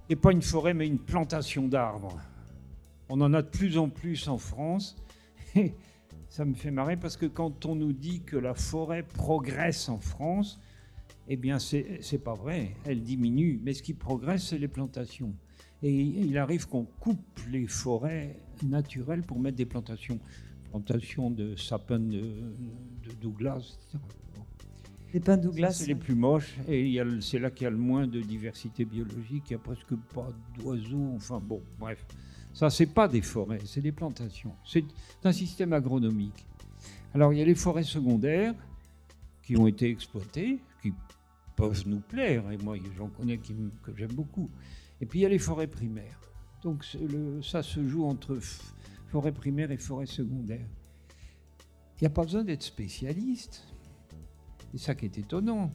Et pas une forêt, mais une plantation d'arbres. On en a de plus en plus en France. Et ça me fait marrer parce que quand on nous dit que la forêt progresse en France, eh bien, c'est pas vrai. Elle diminue. Mais ce qui progresse, c'est les plantations. Et il arrive qu'on coupe les forêts naturelles pour mettre des plantations. Plantations de sapins de, de Douglas, etc. Les pins Douglas. C'est les plus moches et c'est là qu'il y a le moins de diversité biologique. Il n'y a presque pas d'oiseaux. Enfin bon, bref. Ça, c'est pas des forêts, c'est des plantations. C'est un système agronomique. Alors, il y a les forêts secondaires qui ont été exploitées, qui peuvent nous plaire, et moi, j'en connais qui que j'aime beaucoup. Et puis, il y a les forêts primaires. Donc, le- ça se joue entre forêt primaire et forêt secondaire. Il n'y a pas besoin d'être spécialiste. C'est ça qui est étonnant.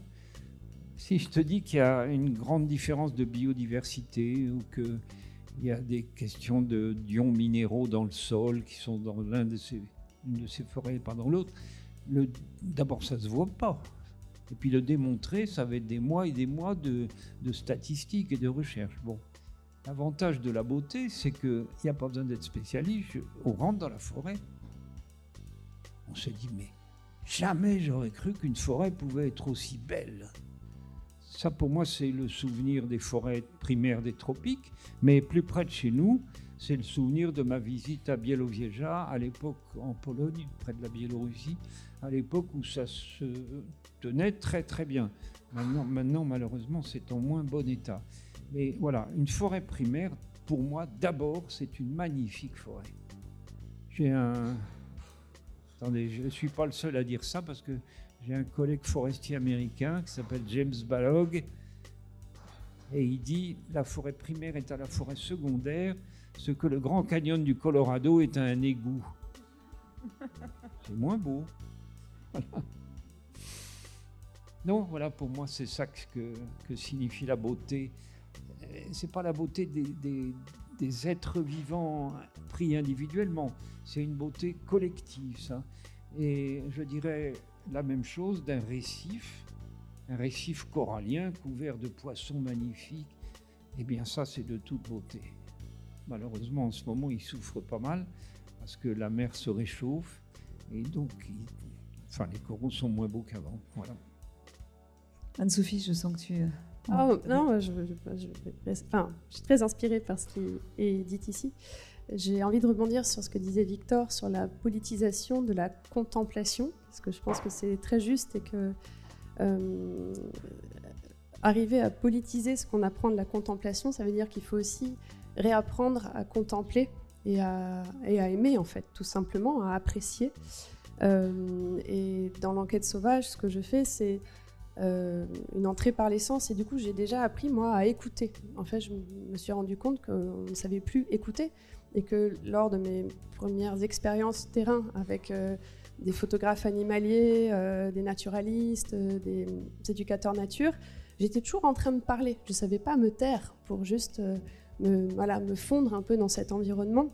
Si je te dis qu'il y a une grande différence de biodiversité ou qu'il y a des questions de d'ions minéraux dans le sol qui sont dans l'un de ces, forêts et pas dans l'autre, d'abord ça ne se voit pas. Et puis le démontrer, ça va être des mois et des mois de, statistiques et de recherches. Bon, l'avantage de la beauté, c'est qu'il n'y a pas besoin d'être spécialiste. On rentre dans la forêt, on se dit mais Jamais j'aurais cru qu'une forêt pouvait être aussi belle. Ça, pour moi, c'est le souvenir des forêts primaires des tropiques, mais plus près de chez nous, c'est le souvenir de ma visite à Bielowieża, à l'époque en Pologne, près de la Biélorussie, à l'époque où ça se tenait très très bien. Maintenant, maintenant malheureusement, c'est en moins bon état. Mais voilà, une forêt primaire, pour moi, d'abord, c'est une magnifique forêt. J'ai un, Attendez, je ne suis pas le seul à dire ça parce que j'ai un collègue forestier américain qui s'appelle James Balog et il dit la forêt primaire est à la forêt secondaire ce que le Grand Canyon du Colorado est à un égout. C'est moins beau. Voilà. Non, voilà, pour moi, c'est ça que, que signifie la beauté. Euh, C'est pas la beauté des, des- des êtres vivants pris individuellement, c'est une beauté collective, ça. Et je dirais la même chose d'un récif. un récif corallien couvert de poissons magnifiques. Eh bien ça, c'est de toute beauté. Malheureusement, en ce moment, il souffre pas mal parce que la mer se réchauffe et donc enfin, les coraux sont moins beaux qu'avant. Voilà. Anne-Sophie, je sens que tu... Oh, non, je, enfin, je suis très inspirée par ce qui est dit ici. J'ai envie de rebondir sur ce que disait Victor sur la politisation de la contemplation, parce que je pense que c'est très juste et que euh, arriver à politiser ce qu'on apprend de la contemplation, ça veut dire qu'il faut aussi réapprendre à contempler et à, et à, aimer, en fait, tout simplement, à apprécier. Euh, et dans l'enquête sauvage, ce que je fais, c'est euh, une entrée par l'essence. Et du coup, j'ai déjà appris, moi, à écouter. En fait, je me suis rendu compte qu'on ne savait plus écouter. Et que lors de mes premières expériences terrain avec euh, des photographes animaliers, euh, des naturalistes, des éducateurs nature, j'étais toujours en train de parler. Je ne savais pas me taire pour juste me, voilà, me fondre un peu dans cet environnement.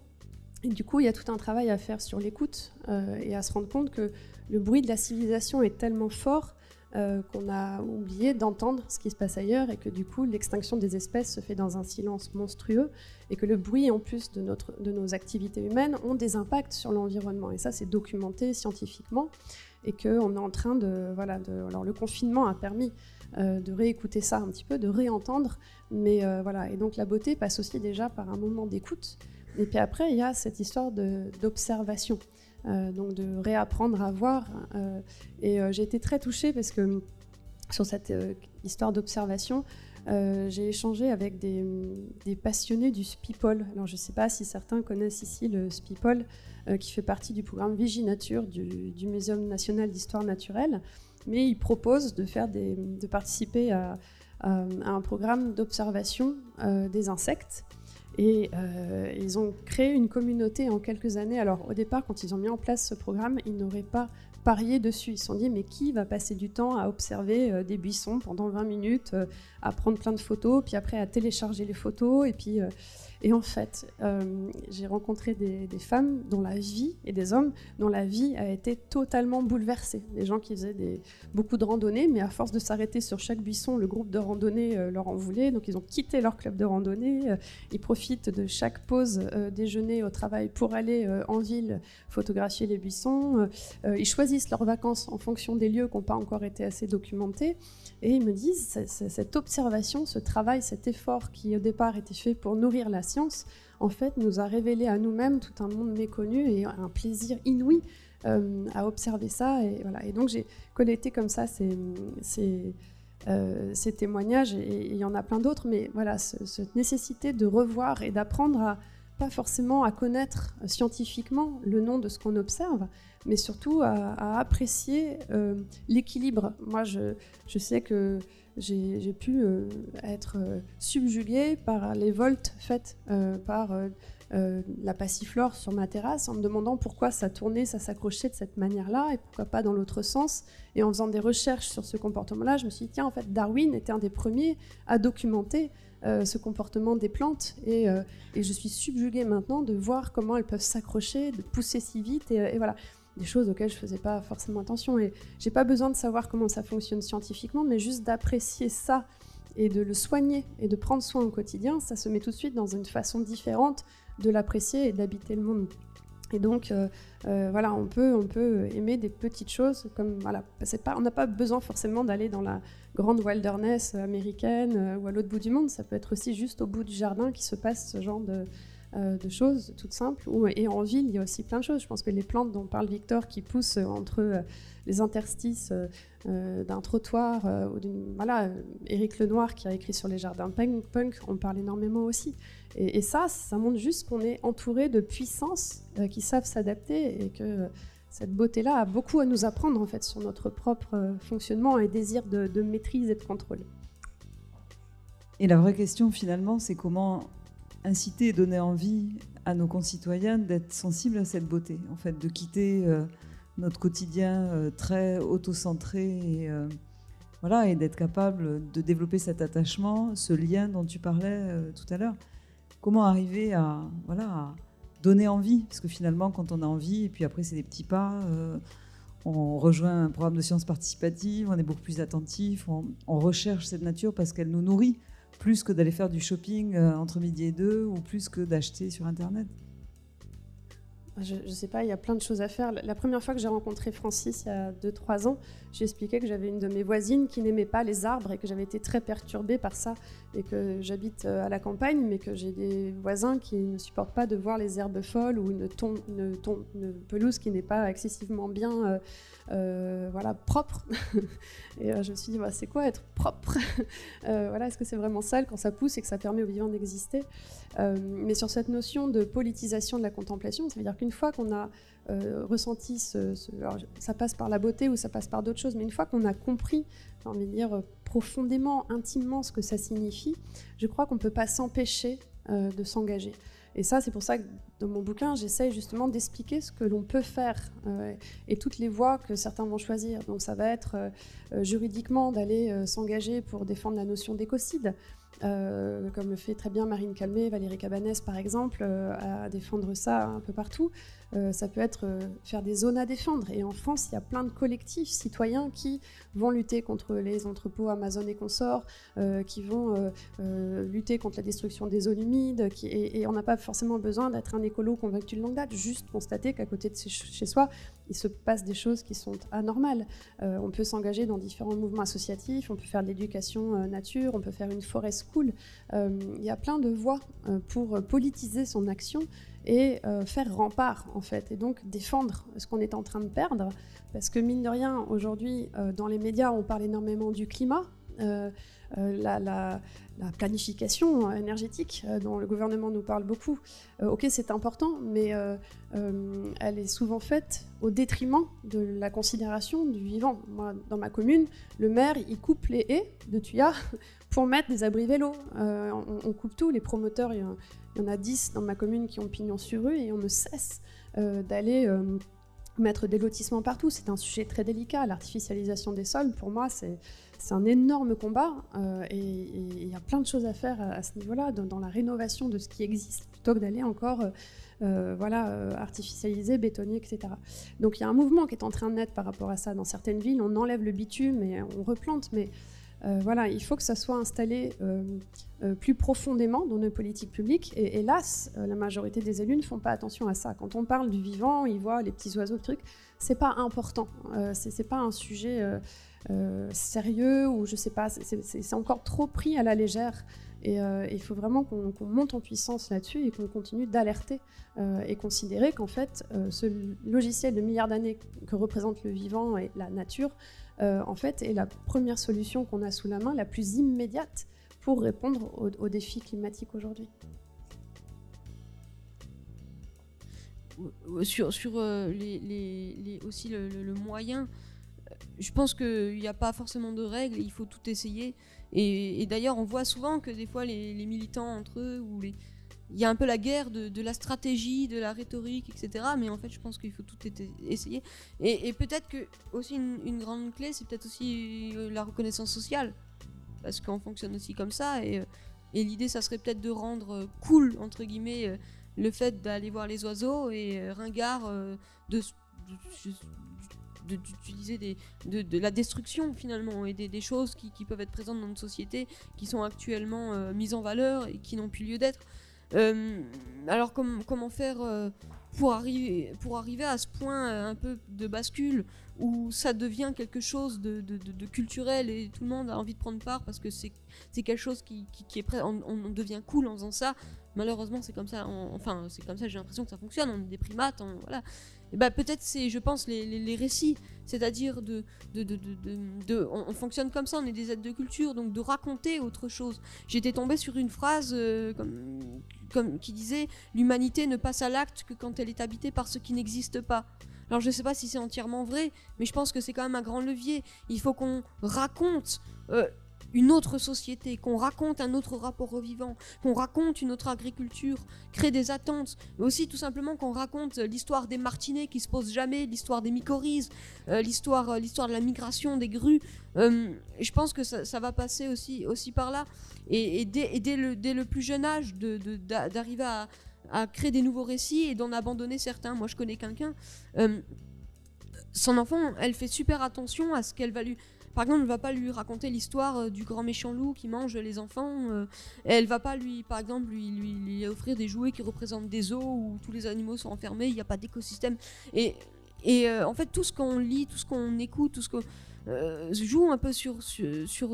Et du coup, il y a tout un travail à faire sur l'écoute et à se rendre compte que le bruit de la civilisation est tellement fort euh, qu'on a oublié d'entendre ce qui se passe ailleurs et que du coup l'extinction des espèces se fait dans un silence monstrueux et que le bruit en plus de, notre, de nos activités humaines ont des impacts sur l'environnement. Et ça c'est documenté scientifiquement et qu'on est en train de voilà alors le confinement a permis euh, de réécouter ça un petit peu de réentendre. Mais euh, voilà. Et donc la beauté passe aussi déjà par un moment d'écoute. Et puis après il y a cette histoire d'observation donc de réapprendre à voir. Euh, et euh, j'ai été très touchée parce que sur cette histoire d'observation, j'ai échangé avec des, passionnés du SPIPOL. Alors je ne sais pas si certains connaissent ici le SPIPOL, qui fait partie du programme Viginature du, du Muséum national d'histoire naturelle, mais il propose de, faire de participer à, un programme d'observation des insectes et euh, ils ont créé une communauté en quelques années. Alors au départ, quand ils ont mis en place ce programme, ils n'auraient pas parié dessus. Ils se sont dit, mais qui va passer du temps à observer euh, des buissons pendant 20 minutes, euh, à prendre plein de photos, puis après à télécharger les photos, et puis et en fait, euh, j'ai rencontré des, femmes dont la vie, et des hommes dont la vie a été totalement bouleversée. Des gens qui faisaient beaucoup de randonnées, mais à force de s'arrêter sur chaque buisson, le groupe de randonnée euh, leur en voulait. Donc ils ont quitté leur club de randonnée. Euh, ils profitent de chaque pause déjeuner au travail pour aller en ville photographier les buissons. ils choisissent leurs vacances en fonction des lieux qui n'ont pas encore été assez documentés. Et ils me disent, cette observation, ce travail, cet effort qui au départ était fait pour nourrir la science, en fait, nous a révélé à nous-mêmes tout un monde méconnu et un plaisir inouï euh, à observer ça. Et, voilà. et donc j'ai collecté comme ça ces, ces, euh, ces témoignages, et il y en a plein d'autres, mais voilà, cette nécessité de revoir et d'apprendre à pas forcément à connaître scientifiquement le nom de ce qu'on observe, mais surtout à, apprécier euh, l'équilibre. Moi, je, sais que j'ai pu euh, être euh, subjuguée par les volts faites par la passiflore sur ma terrasse en me demandant pourquoi ça tournait, ça s'accrochait de cette manière-là et pourquoi pas dans l'autre sens. Et en faisant des recherches sur ce comportement-là, je me suis dit, tiens, en fait, Darwin était un des premiers à documenter ce comportement des plantes et, et, je suis subjuguée maintenant de voir comment elles peuvent s'accrocher, de pousser si vite et, et voilà des choses auxquelles je faisais pas forcément attention. Et j'ai pas besoin de savoir comment ça fonctionne scientifiquement, mais juste d'apprécier ça et de le soigner et de prendre soin au quotidien, ça se met tout de suite dans une façon différente de l'apprécier et d'habiter le monde. Et donc, euh, euh, voilà, on peut, on peut aimer des petites choses comme, voilà, pas, on n'a pas besoin forcément d'aller dans la grande wilderness américaine euh, ou à l'autre bout du monde. Ça peut être aussi juste au bout du jardin qui se passe ce genre de, choses toutes simples. Et en ville, il y a aussi plein de choses. Je pense que les plantes dont parle Victor qui poussent entre les interstices d'un trottoir ou d'une voilà, Éric Lenoir qui a écrit sur les jardins punk, on parle énormément aussi. Et, ça, ça montre juste qu'on est entouré de puissances qui savent s'adapter et que cette beauté-là a beaucoup à nous apprendre en fait sur notre propre fonctionnement et désir de, maîtrise et de contrôle. Et la vraie question finalement, c'est comment inciter et donner envie à nos concitoyens d'être sensibles à cette beauté, en fait, de quitter euh, notre quotidien euh, très auto-centré et, euh, voilà, et d'être capable de développer cet attachement, ce lien dont tu parlais tout à l'heure. Comment arriver à, donner envie Parce que finalement, quand on a envie, et puis après, c'est des petits pas, on rejoint un programme de sciences participatives, on est beaucoup plus attentif, on, recherche cette nature parce qu'elle nous nourrit plus que d'aller faire du shopping euh, entre midi et deux ou plus que d'acheter sur Internet. Je ne sais pas, il y a plein de choses à faire. La première fois que j'ai rencontré Francis, il y a 2-3 ans, j'ai expliqué que j'avais une de mes voisines qui n'aimait pas les arbres et que j'avais été très perturbée par ça et que j'habite euh, à la campagne, mais que j'ai des voisins qui ne supportent pas de voir les herbes folles ou une, pelouse qui n'est pas excessivement bien euh, euh, voilà, propre. et je me suis dit, bah, c'est quoi être propre? Voilà, Est-ce que c'est vraiment sale quand ça pousse et que ça permet aux vivants d'exister? Mais sur cette notion de politisation de la contemplation, ça veut dire qu'une fois qu'on a ressenti ce, ça passe par la beauté ou ça passe par d'autres choses, mais une fois qu'on a compris, j'ai envie de dire, profondément, intimement ce que ça signifie, je crois qu'on ne peut pas s'empêcher euh, de s'engager. Et ça, c'est pour ça que dans mon bouquin, j'essaye justement d'expliquer ce que l'on peut faire euh, et toutes les voies que certains vont choisir. Donc ça va être euh, juridiquement d'aller s'engager pour défendre la notion d'écocide, comme le fait très bien Marine Calmé, Valérie Cabanès par exemple, à défendre ça un peu partout. Euh, ça peut être euh, faire des zones à défendre. Et en France, il y a plein de collectifs citoyens qui vont lutter contre les entrepôts Amazon et consorts, euh, qui vont lutter contre la destruction des zones humides. et, on n'a pas forcément besoin d'être un écolo convaincu de longue date, juste constater qu'à côté de chez soi, il se passe des choses qui sont anormales. on peut s'engager dans différents mouvements associatifs, on peut faire de l'éducation nature, on peut faire une forêt school. il y a plein de voies pour politiser son action et euh, faire rempart en fait, et donc défendre ce qu'on est en train de perdre, parce que mine de rien, aujourd'hui, euh, dans les médias, on parle énormément du climat, euh, la, planification énergétique dont le gouvernement nous parle beaucoup. ok, c'est important, mais elle est souvent faite au détriment de la considération du vivant. Moi, dans ma commune, le maire, il coupe les haies de tuyas pour mettre des abris vélos. On, coupe tout, les promoteurs, y il y en a 10 dans ma commune qui ont pignon sur rue et on ne cesse euh, d'aller euh, mettre des lotissements partout. C'est un sujet très délicat. L'artificialisation des sols, pour moi, c'est un énorme combat euh, et il y a plein de choses à faire à, ce niveau-là, dans, la rénovation de ce qui existe, plutôt que d'aller encore voilà, artificialiser, bétonner, etc. Donc il y a un mouvement qui est en train de naître par rapport à ça. Dans certaines villes, on enlève le bitume et on replante, mais euh, voilà, il faut que ça soit installé euh, euh, plus profondément dans nos politiques publiques. Et hélas, la majorité des élus ne font pas attention à ça. Quand on parle du vivant, ils voient les petits oiseaux, le truc. C'est pas important. c'est pas un sujet sérieux ou je sais pas. C'est encore trop pris à la légère. Et il faut vraiment qu'on monte en puissance là-dessus et qu'on continue d'alerter et considérer qu'en fait, ce logiciel de milliards d'années que représente le vivant et la nature, euh, en fait, est la première solution qu'on a sous la main, la plus immédiate pour répondre aux, défis climatiques aujourd'hui. Sur, sur euh, les, aussi le, moyen, euh, je pense qu'il n'y a pas forcément de règles, il faut tout essayer. Et, et d'ailleurs, on voit souvent que des fois les, militants entre eux ou les, il y a un peu la guerre de, la stratégie, de la rhétorique, etc. Mais en fait, je pense qu'il faut tout essayer. Et, peut-être que aussi une, grande clé, c'est peut-être aussi euh, la reconnaissance sociale, parce qu'on fonctionne aussi comme ça. Et, euh, l'idée, ça serait peut-être de rendre euh, cool entre guillemets le fait d'aller voir les oiseaux et ringard de d'utiliser de, la destruction finalement et des, choses qui, peuvent être présentes dans notre société qui sont actuellement mises en valeur et qui n'ont plus lieu d'être. Euh, alors comment faire euh, pour, arriver, pour arriver à ce point euh, un peu de bascule où ça devient quelque chose de, culturel et tout le monde a envie de prendre part parce que c'est quelque chose qui, est prêt, on, devient cool en faisant ça. Malheureusement, c'est comme ça. enfin, c'est comme ça. J'ai l'impression que ça fonctionne. On est des primates. voilà. Bah peut-être c'est, je pense, les, récits, c'est-à-dire de, de, on, fonctionne comme ça. On est des aides de culture, donc de raconter autre chose. J'étais tombée sur une phrase comme comme, qui disait l'humanité ne passe à l'acte que quand elle est habitée par ce qui n'existe pas. Alors je ne sais pas si c'est entièrement vrai, mais je pense que c'est quand même un grand levier. Il faut qu'on raconte euh, une autre société, qu'on raconte un autre rapport au vivant, qu'on raconte une autre agriculture, créer des attentes, mais aussi tout simplement qu'on raconte l'histoire des martinets qui se posent jamais, l'histoire des mycorhizes, euh, l'histoire, euh, l'histoire de la migration des grues. je pense que ça, va passer aussi, aussi par là. Et, dès, le, dès, le, plus jeune âge, d'arriver de, à, créer des nouveaux récits et d'en abandonner certains. Moi, je connais quelqu'un. Euh, son enfant, elle fait super attention à ce qu'elle va lui. Par exemple, elle va pas lui raconter l'histoire euh, du grand méchant loup qui mange les enfants. euh, elle va pas lui, par exemple, lui, lui, offrir des jouets qui représentent des zoos où tous les animaux sont enfermés, il n'y a pas d'écosystème. Et, et euh, en fait, tout ce qu'on lit, tout ce qu'on écoute, tout ce qu'on euh, joue un peu sur,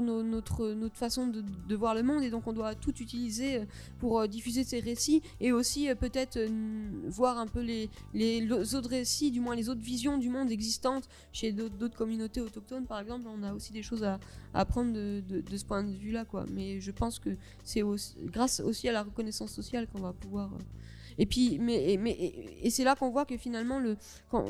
notre, façon de, voir le monde et donc on doit tout utiliser euh, pour euh, diffuser ces récits et aussi peut-être voir un peu les, autres récits, du moins les autres visions du monde existantes chez d'autres communautés autochtones par exemple. On a aussi des choses à, apprendre de, ce point de vue-là. quoi. Mais je pense que c'est grâce aussi à la reconnaissance sociale qu'on va pouvoir... et puis, mais, mais, et, c'est là qu'on voit que finalement, le, quand,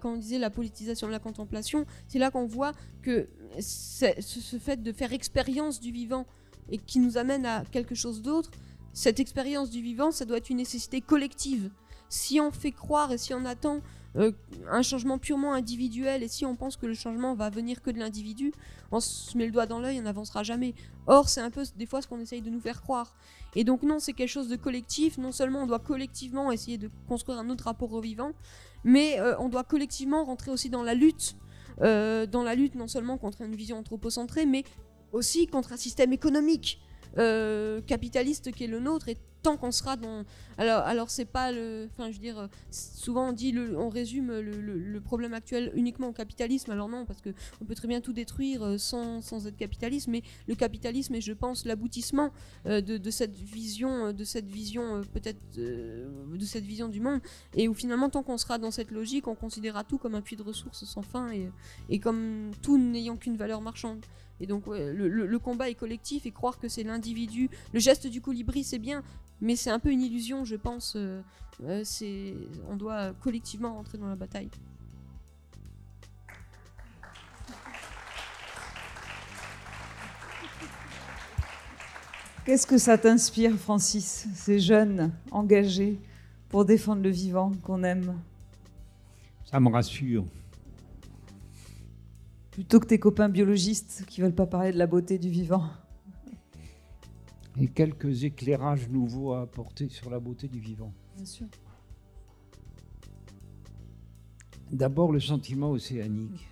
quand on disait la politisation de la contemplation, c'est là qu'on voit que ce fait de faire expérience du vivant et qui nous amène à quelque chose d'autre, cette expérience du vivant, ça doit être une nécessité collective. Si on fait croire et si on attend euh, un changement purement individuel et si on pense que le changement va venir que de l'individu, on se met le doigt dans l'œil, on n'avancera jamais. Or, c'est un peu des fois ce qu'on essaye de nous faire croire. Et donc non, c'est quelque chose de collectif. Non seulement on doit collectivement essayer de construire un autre rapport au vivant, mais euh, on doit collectivement rentrer aussi dans la lutte. euh, dans la lutte non seulement contre une vision anthropocentrée, mais aussi contre un système économique euh, capitaliste qui est le nôtre. Et tant qu'on sera dans... Alors, alors c'est pas le... Enfin, je veux dire, souvent on dit, on résume le, problème actuel uniquement au capitalisme. Alors non, parce que on peut très bien tout détruire euh, sans, sans être capitaliste, mais le capitalisme est, je pense, l'aboutissement euh, de, de cette vision, de cette vision peut-être de cette vision du monde, et où finalement tant qu'on sera dans cette logique, on considérera tout comme un puits de ressources sans fin et, et comme tout n'ayant qu'une valeur marchande. Et donc ouais, le, le- le combat est collectif et croire que c'est l'individu, le geste du colibri c'est bien, mais c'est un peu une illusion, je pense. euh, euh, c'est, on doit collectivement rentrer dans la bataille. Qu'est-ce que ça t'inspire, Francis, ces jeunes engagés pour défendre le vivant qu'on aime? Ça me rassure. Plutôt que tes copains biologistes qui veulent pas parler de la beauté du vivant. Et quelques éclairages nouveaux à apporter sur la beauté du vivant. Bien sûr. D'abord, le sentiment océanique.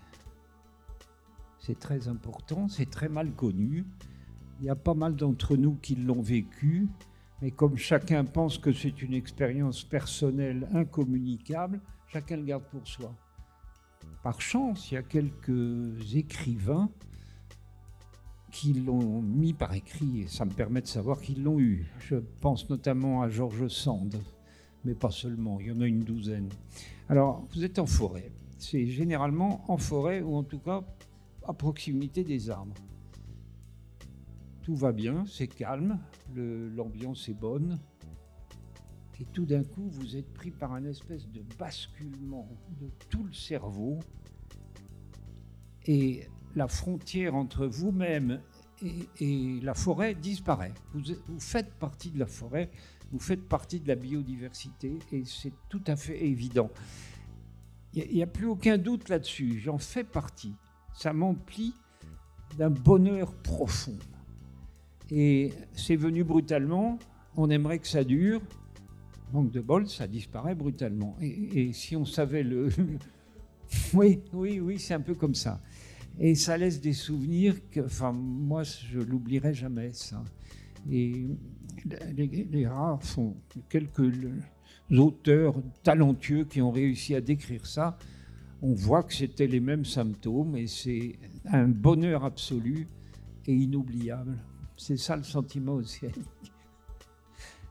C'est très important, c'est très mal connu. Il y a pas mal d'entre nous qui l'ont vécu, mais comme chacun pense que c'est une expérience personnelle incommunicable, chacun le garde pour soi. Par chance, il y a quelques écrivains qui l'ont mis par écrit, et ça me permet de savoir qu'ils l'ont eu. Je pense notamment à Georges Sand, mais pas seulement, il y en a une douzaine. Alors, vous êtes en forêt. C'est généralement en forêt ou en tout cas à proximité des arbres. Tout va bien, c'est calme, l'ambiance est bonne. Et tout d'un coup, vous êtes pris par un espèce de basculement de tout le cerveau. Et la frontière entre vous-même et, la forêt disparaît. Vous, vous faites partie de la forêt, vous faites partie de la biodiversité et c'est tout à fait évident. Il n'y a, plus aucun doute là-dessus, j'en fais partie. Ça m'emplit d'un bonheur profond. Et c'est venu brutalement, on aimerait que ça dure. Manque de bol, ça disparaît brutalement. Et, si on savait le... oui, oui, oui, c'est un peu comme ça. Et ça laisse des souvenirs que, enfin, moi, je l'oublierai jamais, ça. Et les, les rares sont quelques auteurs talentueux qui ont réussi à décrire ça. On voit que c'était les mêmes symptômes et c'est un bonheur absolu et inoubliable. C'est ça le sentiment océanique.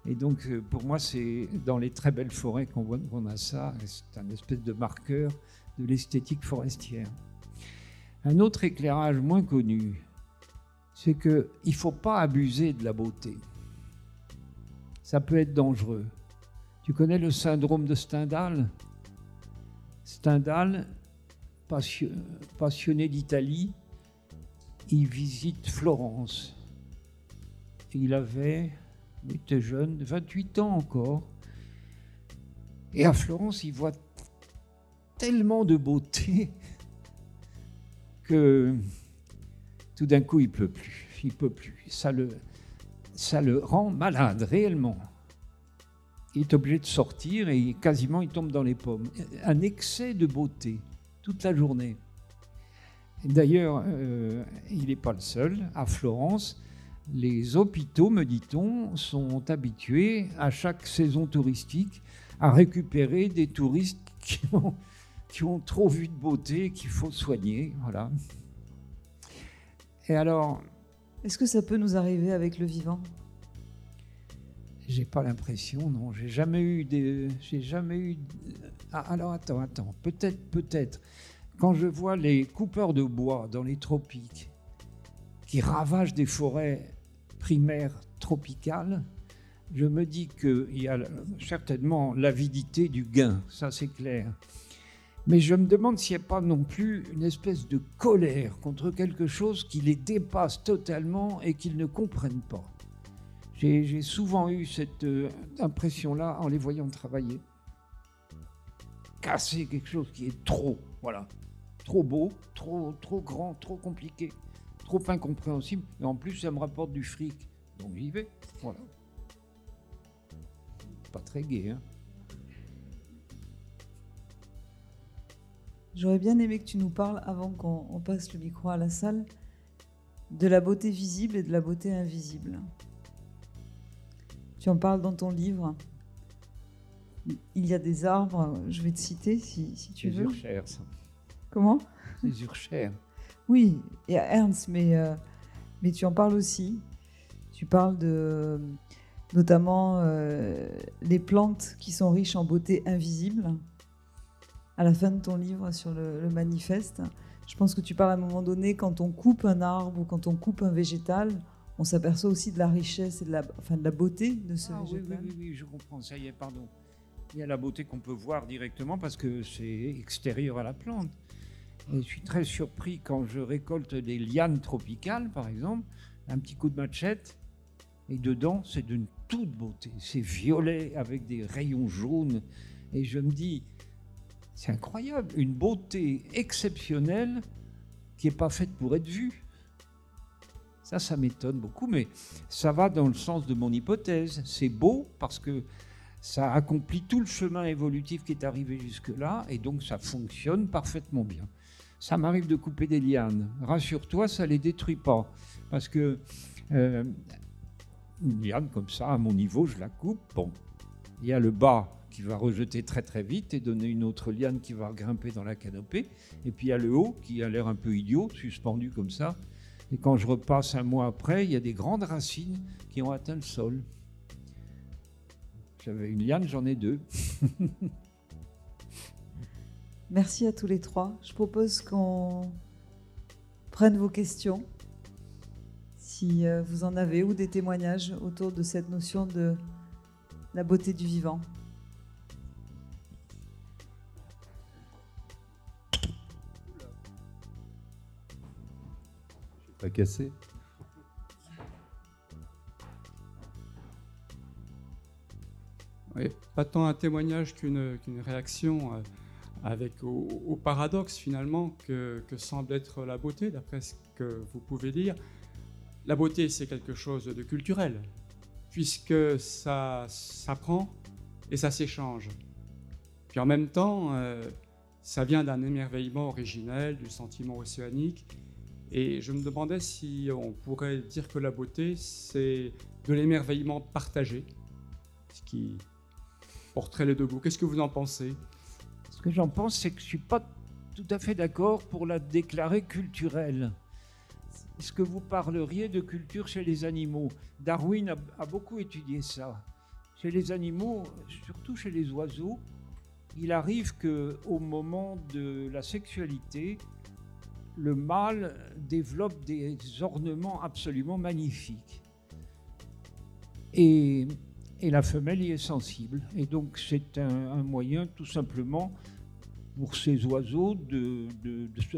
Et donc, euh, pour moi, c'est dans les très belles forêts qu'on voit a ça. C'est un espèce de marqueur de l'esthétique forestière. Un autre éclairage moins connu, c'est qu'il ne faut pas abuser de la beauté. Ça peut être dangereux. Tu connais le syndrome de Stendhal? Stendhal, passio- passionné d'Italie, il visite Florence. Il avait, il était jeune, 28 ans encore. Et à Florence, il voit tellement de beauté que tout d'un coup, il peut plus. Il peut plus. Ça le, ça le rend malade, réellement. Il est obligé de sortir et quasiment il tombe dans les pommes. Un excès de beauté, toute la journée. D'ailleurs, euh, il n'est pas le seul. À Florence, les hôpitaux, me dit-on, sont habitués à chaque saison touristique à récupérer des touristes qui ont, qui ont trop vu de beauté qu'il faut soigner. Voilà. Et alors. Est-ce que ça peut nous arriver avec le vivant? J'ai pas l'impression, non. J'ai jamais eu des. J'ai jamais eu. Ah, alors attends, attends. Peut-être, peut-être. Quand je vois les coupeurs de bois dans les tropiques qui ravagent des forêts primaires tropicales, je me dis qu'il y a certainement l'avidité du gain, ça c'est clair. Mais je me demande s'il n'y a pas non plus une espèce de colère contre quelque chose qui les dépasse totalement et qu'ils ne comprennent pas. J'ai souvent eu cette euh, impression-là en les voyant travailler. Casser quelque chose qui est trop, voilà. Trop beau, trop, trop grand, trop compliqué, trop incompréhensible. Et en plus, ça me rapporte du fric. Donc j'y vais. Voilà. Pas très gai, hein. J'aurais bien aimé que tu nous parles, avant qu'on passe le micro à la salle, de la beauté visible et de la beauté invisible. Tu en parles dans ton livre. Il y a des arbres, je vais te citer si, tu veux. C'est ça. Comment? C'est Urcher. Oui, il y a Ernst, mais, euh, mais tu en parles aussi. Tu parles de notamment euh, les plantes qui sont riches en beauté invisible à la fin de ton livre sur le, manifeste. Je pense que tu parles à un moment donné, quand on coupe un arbre ou quand on coupe un végétal, on s'aperçoit aussi de la richesse et de la, enfin, de la beauté de ce ah, végétal. Oui, oui, oui, je comprends. Ça y est, pardon. Il y a la beauté qu'on peut voir directement parce que c'est extérieur à la plante. Je suis très surpris quand je récolte des lianes tropicales, par exemple, un petit coup de machette, et dedans, c'est d'une toute beauté. C'est violet avec des rayons jaunes. Et je me dis, c'est incroyable, une beauté exceptionnelle qui n'est pas faite pour être vue. Ça, ça m'étonne beaucoup, mais ça va dans le sens de mon hypothèse. C'est beau parce que ça accomplit tout le chemin évolutif qui est arrivé jusque-là, et donc ça fonctionne parfaitement bien. Ça m'arrive de couper des lianes. Rassure-toi, ça ne les détruit pas. Parce que euh, une liane comme ça, à mon niveau, je la coupe. Bon, il y a le bas qui va rejeter très très vite et donner une autre liane qui va grimper dans la canopée. Et puis il y a le haut qui a l'air un peu idiot, suspendu comme ça. Et quand je repasse un mois après, il y a des grandes racines qui ont atteint le sol. J'avais une liane, j'en ai deux. Merci à tous les trois. Je propose qu'on prenne vos questions, si euh, vous en avez, ou des témoignages autour de cette notion de la beauté du vivant. Pas cassé. Oui, pas tant un témoignage qu'une réaction euh, avec au, paradoxe finalement que, semble être la beauté, d'après ce que vous pouvez dire. La beauté, c'est quelque chose de culturel, puisque ça s'apprend et ça s'échange. Puis en même temps, euh, ça vient d'un émerveillement originel, du sentiment océanique, et je me demandais si on pourrait dire que la beauté, c'est de l'émerveillement partagé, ce qui porterait les deux bouts. Qu'est-ce que vous en pensez? Que j'en pense, c'est que je ne suis pas tout à fait d'accord pour la déclarer culturelle. Est-ce que vous parleriez de culture chez les animaux? Darwin a, beaucoup étudié ça. Chez les animaux, surtout chez les oiseaux, il arrive que au moment de la sexualité, le mâle développe des ornements absolument magnifiques. Et, la femelle y est sensible. Et donc c'est un, moyen tout simplement pour ces oiseaux de,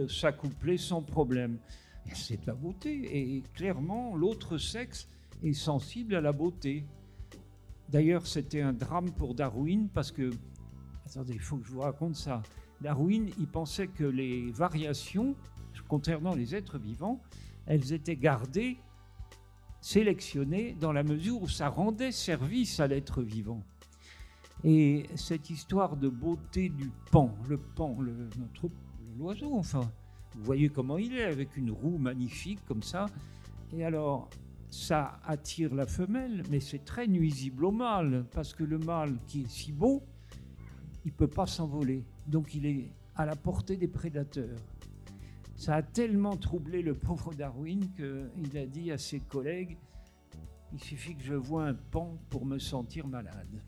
s'accoupler sans problème. C'est la beauté. Et clairement, l'autre sexe est sensible à la beauté. D'ailleurs, c'était un drame pour Darwin parce que, attendez, il faut que je vous raconte ça. Darwin, il pensait que les variations concernant les êtres vivants, elles étaient gardées, sélectionnées dans la mesure où ça rendait service à l'être vivant. Et cette histoire de beauté du pan, le pan, le, notre, l'oiseau, enfin. Vous voyez comment il est, avec une roue magnifique comme ça. Et alors, ça attire la femelle, mais c'est très nuisible au mâle, parce que le mâle qui est si beau, il peut pas s'envoler. Donc il est à la portée des prédateurs. Ça a tellement troublé le pauvre Darwin qu'il a dit à ses collègues, il suffit que je vois un pan pour me sentir malade.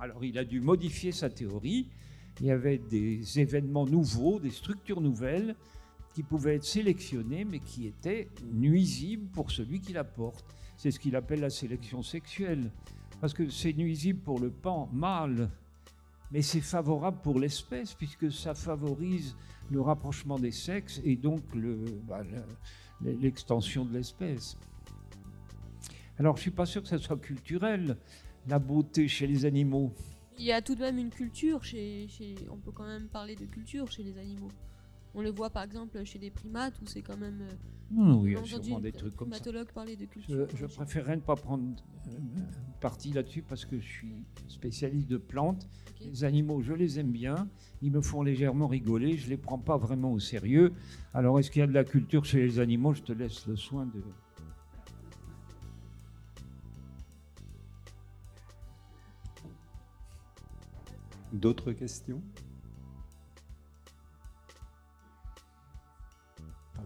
Alors il a dû modifier sa théorie. Il y avait des événements nouveaux, des structures nouvelles qui pouvaient être sélectionnées, mais qui étaient nuisibles pour celui qui la porte. C'est ce qu'il appelle la sélection sexuelle. Parce que c'est nuisible pour le pan mâle, mais c'est favorable pour l'espèce, puisque ça favorise le rapprochement des sexes et donc bah, l'extension de l'espèce. Alors je ne suis pas sûr que ça soit culturel, la beauté chez les animaux. Il y a tout de même une culture, chez, on peut quand même parler de culture chez les animaux. On le voit par exemple chez des primates où c'est quand même. Euh, oui, il y a sûrement des trucs comme ça. parler de culture. Je, préférerais ne pas prendre euh, parti là-dessus parce que je suis spécialiste de plantes. Les animaux, je les aime bien. Ils me font légèrement rigoler. Je ne les prends pas vraiment au sérieux. Alors, est-ce qu'il y a de la culture chez les animaux? Je te laisse le soin de. D'autres questions?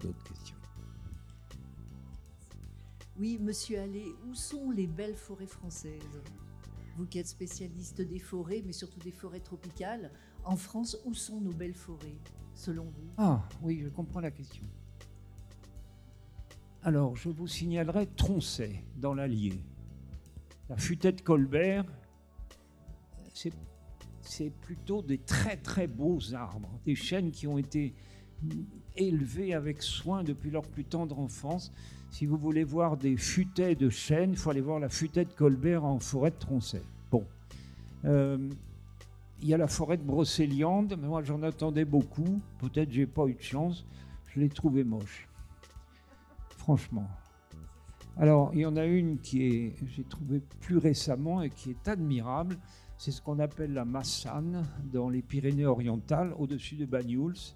D'autres questions. Oui, monsieur Allais, où sont les belles forêts françaises? Vous qui êtes spécialiste des forêts, mais surtout des forêts tropicales, en France, où sont nos belles forêts, selon vous? Ah, oui, je comprends la question. Alors, je vous signalerai Troncet, dans l'Allier. La futaie de Colbert, c'est plutôt des très très beaux arbres, des chênes qui ont été élevés avec soin depuis leur plus tendre enfance. Si vous voulez voir des futaies de chêne, il faut aller voir la futaie de Colbert en forêt de Troncet. Bon. Euh, il y a la forêt de Brocéliande, mais moi j'en attendais beaucoup. Peut-être j'ai pas eu de chance. Je l'ai trouvé moche. Franchement. Alors, il y en a une qui est, j'ai trouvé plus récemment et qui est admirable. C'est ce qu'on appelle la Massane dans les Pyrénées-Orientales, au-dessus de Banyuls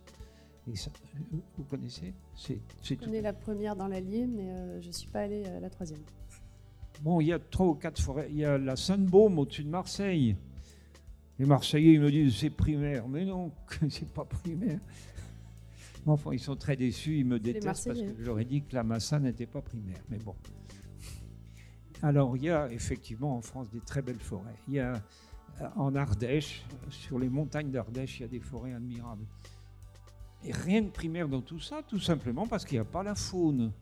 vous connaissez? C'est, Je connais la première dans l'Allier, mais euh, je ne suis pas allé à la troisième. Bon, il y a trois ou quatre forêts. Il y a la Sainte-Baume au-dessus de Marseille. Les Marseillais, ils me disent c'est primaire. Mais non, c'est pas primaire. Enfin, ils sont très déçus, ils me détestent parce que j'aurais dit que la Massa n'était pas primaire. Mais bon. Alors, il y a effectivement en France des très belles forêts. Il y a euh, en Ardèche, sur les montagnes d'Ardèche, il y a des forêts admirables. Et rien de primaire dans tout ça, tout simplement parce qu'il n'y a pas la faune.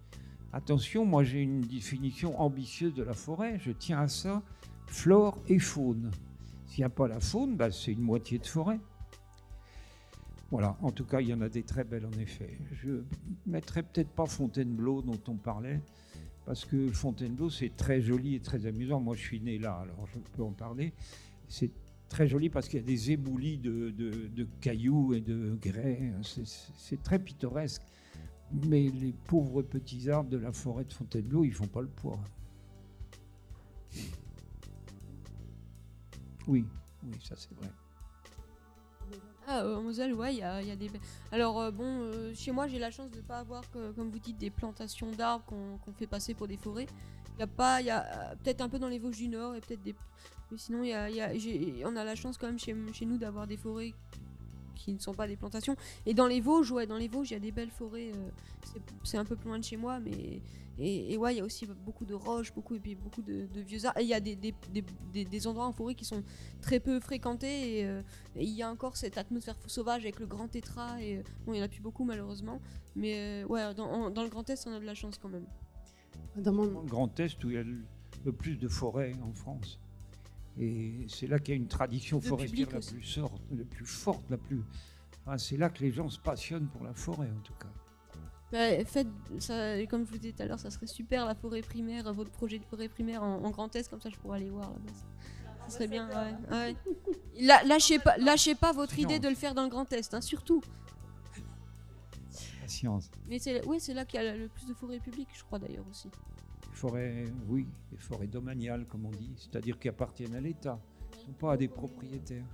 Attention, moi j'ai une définition ambitieuse de la forêt, je tiens à ça, flore et faune. S'il n'y a pas la faune, bah, c'est une moitié de forêt. Voilà, en tout cas, il y en a des très belles en effet. Je mettrai peut-être pas Fontainebleau dont on parlait, parce que Fontainebleau c'est très joli et très amusant. Moi je suis né là, alors je peux en parler. C'est très joli parce qu'il y a des éboulis de, cailloux et de grès. C'est très pittoresque. Mais les pauvres petits arbres de la forêt de Fontainebleau, ils font pas le poids. Oui, oui, ça c'est vrai. Ah, euh, en Moselle, ouais, il y a, des. Alors, euh, bon, euh, chez moi, j'ai la chance de ne pas avoir, comme vous dites, des plantations d'arbres qu'on fait passer pour des forêts. Il y a pas, il y a peut-être un peu dans les Vosges du Nord et peut-être des, mais sinon, y a, y a, on a la chance quand même chez, chez nous d'avoir des forêts qui ne sont pas des plantations. Et dans les Vosges, ouais, dans les Vosges, il y a des belles forêts. Euh, c'est un peu plus loin de chez moi, mais et, ouais, il y a aussi beaucoup de roches, beaucoup et puis beaucoup de, vieux arbres. Et il y a des, des, des, des, endroits en forêt qui sont très peu fréquentés. Et, euh, il y a encore cette atmosphère sauvage avec le grand tétra. Et bon, il y en a plus beaucoup malheureusement, mais euh, ouais, dans, dans, le Grand Est, on a de la chance quand même. Dans, mon... dans le Grand Est, où il y a le plus de forêts en France. Et c'est là qu'il y a une tradition forestière la plus, sorte, la plus forte, la plus. c'est là que les gens se passionnent pour la forêt, en tout cas. Bah, faites, ça, comme je vous disais tout à l'heure, ça serait super la forêt primaire, votre projet de forêt primaire en, Grand Est, comme ça je pourrais aller voir là-bas. Ça serait bien, ouais. lâchez, pas, lâchez pas votre idée de le faire dans le Grand Est, hein, surtout. science. Mais c'est ouais, là qu'il y a le plus de forêts publiques, je crois d'ailleurs aussi forêts, oui, des forêts domaniales, comme on dit, c'est-à-dire qui appartiennent à l'État, ne sont pas à des propriétaires.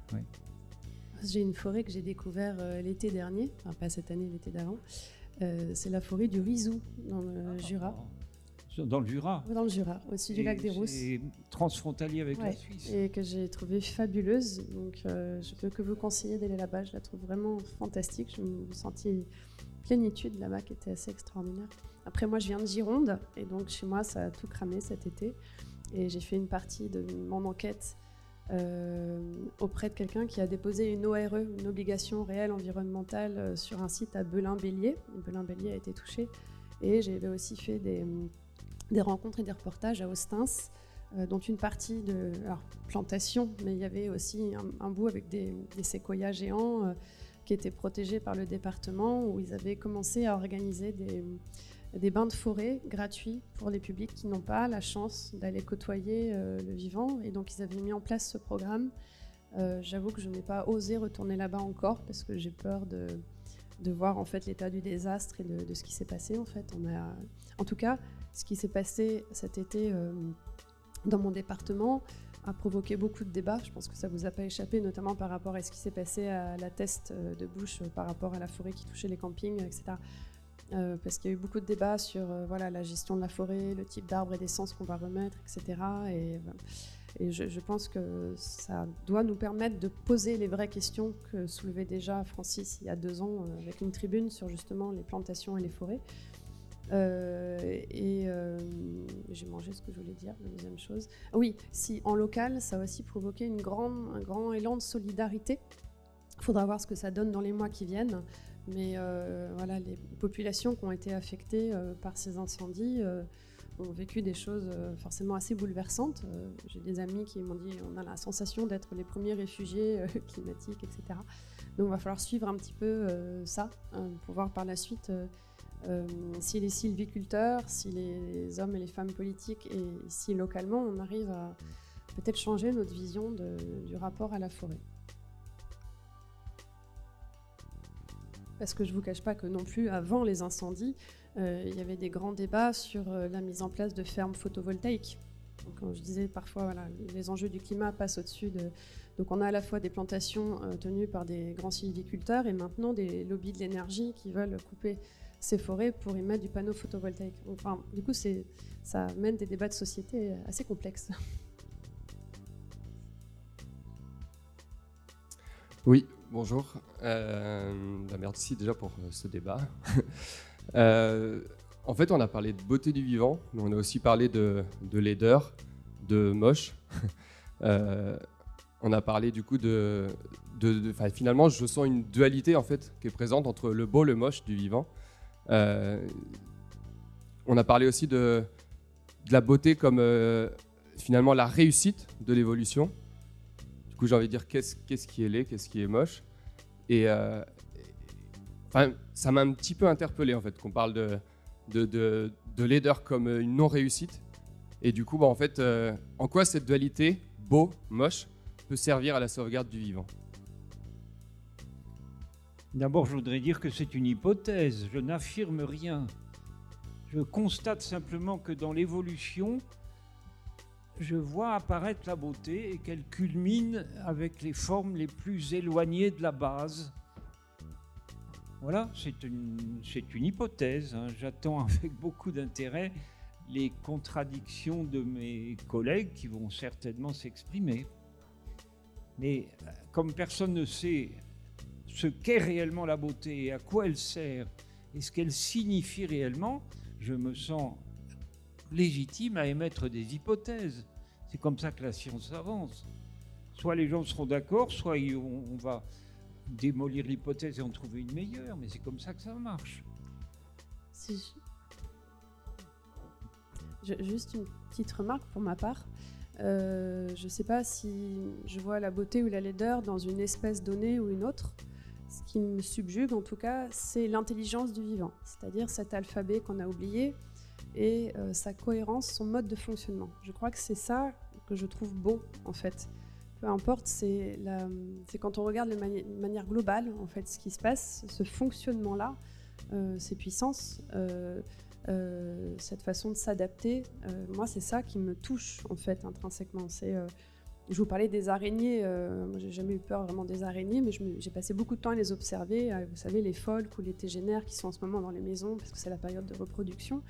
J'ai une forêt que j'ai découvert euh, l'été dernier, enfin pas cette année, l'été d'avant. Euh, c'est la forêt du Rizou, dans le Jura. Dans le Jura? Dans le Jura, au-dessus du Et lac des Rousses. C'est transfrontalier avec la Ouais, Suisse. et que j'ai trouvé fabuleuse. Donc, euh, je peux que vous conseiller d'aller là-bas. Je la trouve vraiment fantastique. Je me sentis plénitude là-bas qui était assez extraordinaire. Après, moi, je viens de Gironde, et donc chez moi, ça a tout cramé cet été. Et j'ai fait une partie de mon enquête euh, auprès de quelqu'un qui a déposé une ORE, une obligation réelle environnementale, euh, sur un site à Belin-Bélier. Belin-Bélier a été touché. Et j'avais aussi fait des, rencontres et des reportages à Ostens, euh, dont une partie de alors, plantation, mais il y avait aussi un, bout avec des, des séquoias géants euh, qui étaient protégés par le département, où ils avaient commencé à organiser des, des bains de forêt gratuits pour les publics qui n'ont pas la chance d'aller côtoyer euh, le vivant. Et donc ils avaient mis en place ce programme. Euh, J'avoue que je n'ai pas osé retourner là-bas encore parce que j'ai peur de, de voir en fait l'état du désastre et de, ce qui s'est passé en fait. En tout cas, ce qui s'est passé cet été euh, dans mon département a provoqué beaucoup de débats. Je pense que ça vous a pas échappé, notamment par rapport à ce qui s'est passé à la test de euh, par rapport à la forêt qui touchait les campings, etc. Euh, parce qu'il y a eu beaucoup de débats sur euh, voilà, la gestion de la forêt, le type d'arbres et d'essence qu'on va remettre, etc. Et, euh, je, pense que ça doit nous permettre de poser les vraies questions que soulevait déjà Francis il y a deux ans avec une tribune sur justement les plantations et les forêts. Et j'ai mangé ce que je voulais dire, la deuxième chose. Ah oui, si en local, ça a aussi provoqué une grande, un grand élan de solidarité. Il faudra voir ce que ça donne dans les mois qui viennent. Mais euh, voilà, les populations qui ont été affectées euh, par ces incendies euh, ont vécu des choses forcément assez bouleversantes. J'ai des amis qui m'ont dit on a la sensation d'être les premiers réfugiés climatiques, etc. Donc il va falloir suivre un petit peu ça hein, pour voir par la suite si les sylviculteurs, si les hommes et les femmes politiques et si localement on arrive à peut-être changer notre vision du rapport à la forêt. Parce que je ne vous cache pas que non plus, avant les incendies, euh, il y avait des grands débats sur euh, la mise en place de fermes photovoltaïques. Comme je disais, parfois, voilà, les enjeux du climat passent au-dessus de... Donc on a à la fois des plantations euh, tenues par des grands sylviculteurs et maintenant des lobbies de l'énergie qui veulent couper ces forêts pour y mettre du panneau photovoltaïque. Enfin, du coup, ça mène des débats de société assez complexes. Oui, bonjour. Euh, bah, merci déjà pour euh, ce débat. Euh, en fait, on a parlé de beauté du vivant, mais on a aussi parlé de, de laideur, de moche. On a parlé du coup de, finalement, je sens une dualité en fait qui est présente entre le beau, le moche du vivant. On a parlé aussi de, la beauté comme finalement la réussite de l'évolution. Du coup, j'ai envie de dire qu'est-ce qui est laid, qu'est-ce qui est moche. Et euh, ça m'a un petit peu interpellé en fait qu'on parle de, de, de, de laideur comme une non-réussite. Et du coup, bah, en fait, euh, en quoi cette dualité, beau, moche, peut servir à la sauvegarde du vivant? D'abord, je voudrais dire que c'est une hypothèse. Je n'affirme rien. Je constate simplement que dans l'évolution, je vois apparaître la beauté et qu'elle culmine avec les formes les plus éloignées de la base. Voilà, c'est une, hypothèse. hein. J'attends avec beaucoup d'intérêt les contradictions de mes collègues qui vont certainement s'exprimer. Mais comme personne ne sait ce qu'est réellement la beauté et à quoi elle sert et ce qu'elle signifie réellement, je me sens légitime à émettre des hypothèses. C'est comme ça que la science avance. Soit les gens seront d'accord, soit on, va démolir l'hypothèse et en trouver une meilleure, mais c'est comme ça que ça marche. Juste une petite remarque pour ma part. Euh, je ne sais pas si je vois la beauté ou la laideur dans une espèce donnée ou une autre. Ce qui me subjugue, en tout cas, c'est l'intelligence du vivant, c'est-à-dire cet alphabet qu'on a oublié et euh, sa cohérence, son mode de fonctionnement. Je crois que c'est ça que je trouve beau, en fait. Peu importe, c'est quand on regarde de mani- manière globale, en fait, ce qui se passe, ce fonctionnement-là, euh, ces puissances, euh, cette façon de s'adapter, moi, c'est ça qui me touche, en fait, intrinsèquement. C'est Je vous parlais des araignées. Euh, j'ai jamais eu peur vraiment des araignées, mais j'ai passé beaucoup de temps à les observer. Vous savez, les folks ou les tégénaires qui sont en ce moment dans les maisons, parce que c'est la période de reproduction.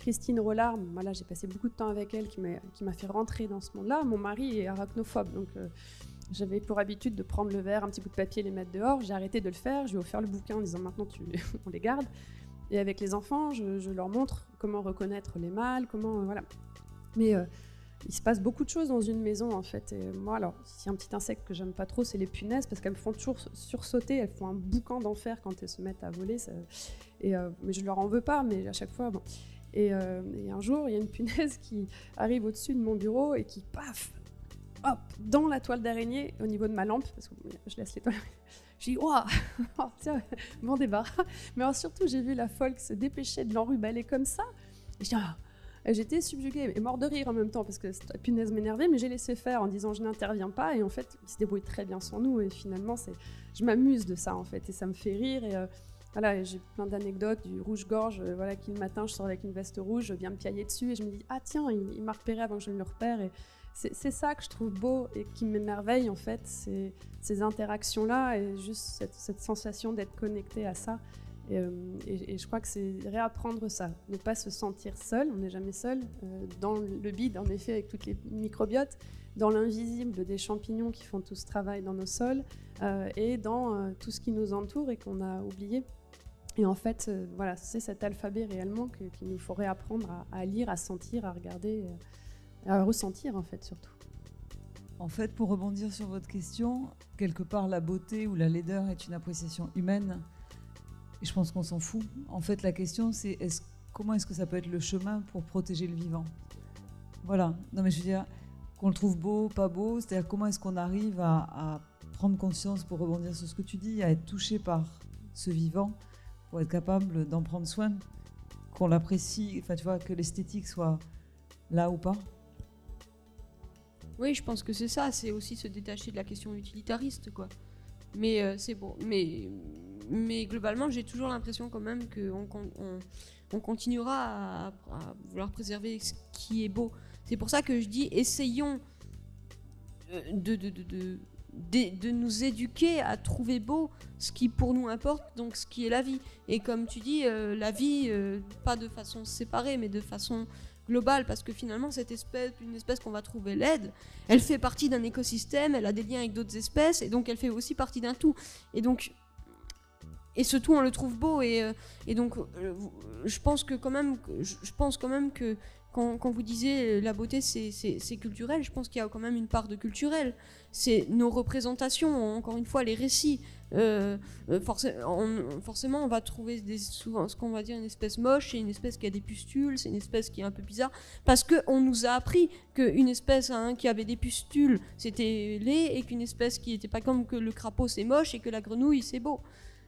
Christine Rollard, voilà, j'ai passé beaucoup de temps avec elle, qui m'a fait rentrer dans ce monde-là. Mon mari est arachnophobe, donc euh, j'avais pour habitude de prendre le verre, un petit bout de papier, les mettre dehors. J'ai arrêté de le faire. Je lui ai offert le bouquin en disant maintenant on les garde. Et avec les enfants, je, leur montre comment reconnaître les mâles, comment voilà. Mais il se passe beaucoup de choses dans une maison en fait. Moi, alors, s'il y a un petit insecte que j'aime pas trop, c'est les punaises parce qu'elles me font toujours sursauter. Elles font un boucan d'enfer quand elles se mettent à voler. Euh, mais je leur en veux pas, mais à chaque fois, bon. Euh, et, un jour, il y a une punaise qui arrive au-dessus de mon bureau et qui, paf, hop, dans la toile d'araignée au niveau de ma lampe, parce que je laisse les toiles. J'ai dit, waouh, tiens, débarras. Mais surtout, j'ai vu la folle se dépêcher de l'enruballer comme ça. Et ah, J'étais subjuguée et mort de rire en même temps parce que la punaise m'énervait, mais j'ai laissé faire en disant je n'interviens pas. Et en fait, il se débrouille très bien sans nous. Et finalement, je m'amuse de ça en fait et ça me fait rire. Et euh, voilà, j'ai plein d'anecdotes du rouge-gorge. Euh, voilà, qui le matin, je sors avec une veste rouge, je viens me piailler dessus et je me dis ah tiens, il, m'a repéré avant que je ne le repère. C'est, ça que je trouve beau et qui m'émerveille en fait, ces interactions-là et juste cette, sensation d'être connecté à ça. Euh, et, je crois que c'est réapprendre ça, ne pas se sentir seul, on n'est jamais seul, euh, dans le bide en effet avec toutes les microbiotes, dans l'invisible des champignons qui font tout ce travail dans nos sols, et dans tout ce qui nous entoure et qu'on a oublié. Et en fait, voilà, c'est cet alphabet réellement qu'il nous faut réapprendre à, lire, à sentir, à regarder, à ressentir en fait surtout. En fait, pour rebondir sur votre question, quelque part la beauté ou la laideur est une appréciation humaine et je pense qu'on s'en fout. En fait, la question, c'est est comment est-ce que ça peut être le chemin pour protéger le vivant? Voilà. Non, mais je veux dire, qu'on le trouve beau, pas beau, c'est-à-dire comment est-ce qu'on arrive à, prendre conscience, pour rebondir sur ce que tu dis, à être touché par ce vivant, être capable d'en prendre soin, qu'on l'apprécie, enfin, tu vois, que l'esthétique soit là ou pas oui, je pense que c'est ça, c'est aussi se détacher de la question utilitariste, quoi. Mais euh, c'est bon. Mais, mais globalement, j'ai toujours l'impression quand même qu'on on, continuera à, vouloir préserver ce qui est beau. C'est pour ça que je dis essayons euh, de, de, nous éduquer à trouver beau ce qui pour nous importe, donc ce qui est la vie. Et comme tu dis, euh, la vie, pas de façon séparée, mais de façon globale, parce que finalement, cette espèce, une espèce qu'on va trouver laide, elle fait partie d'un écosystème, elle a des liens avec d'autres espèces, et donc elle fait aussi partie d'un tout. Et donc, et ce tout, on le trouve beau, et, euh, et donc, euh, je pense que quand même, je pense quand même que quand, vous disiez la beauté c'est culturel, je pense qu'il y a quand même une part de culturel. C'est nos représentations, encore une fois, les récits. Euh, euh, forcément, on va trouver souvent ce qu'on va dire une espèce moche, c'est une espèce qui a des pustules, c'est une espèce qui est un peu bizarre, parce qu'on nous a appris qu'une espèce hein, qui avait des pustules, c'était laid, et qu'une espèce qui n'était pas comme que le crapaud, c'est moche, et que la grenouille, c'est beau.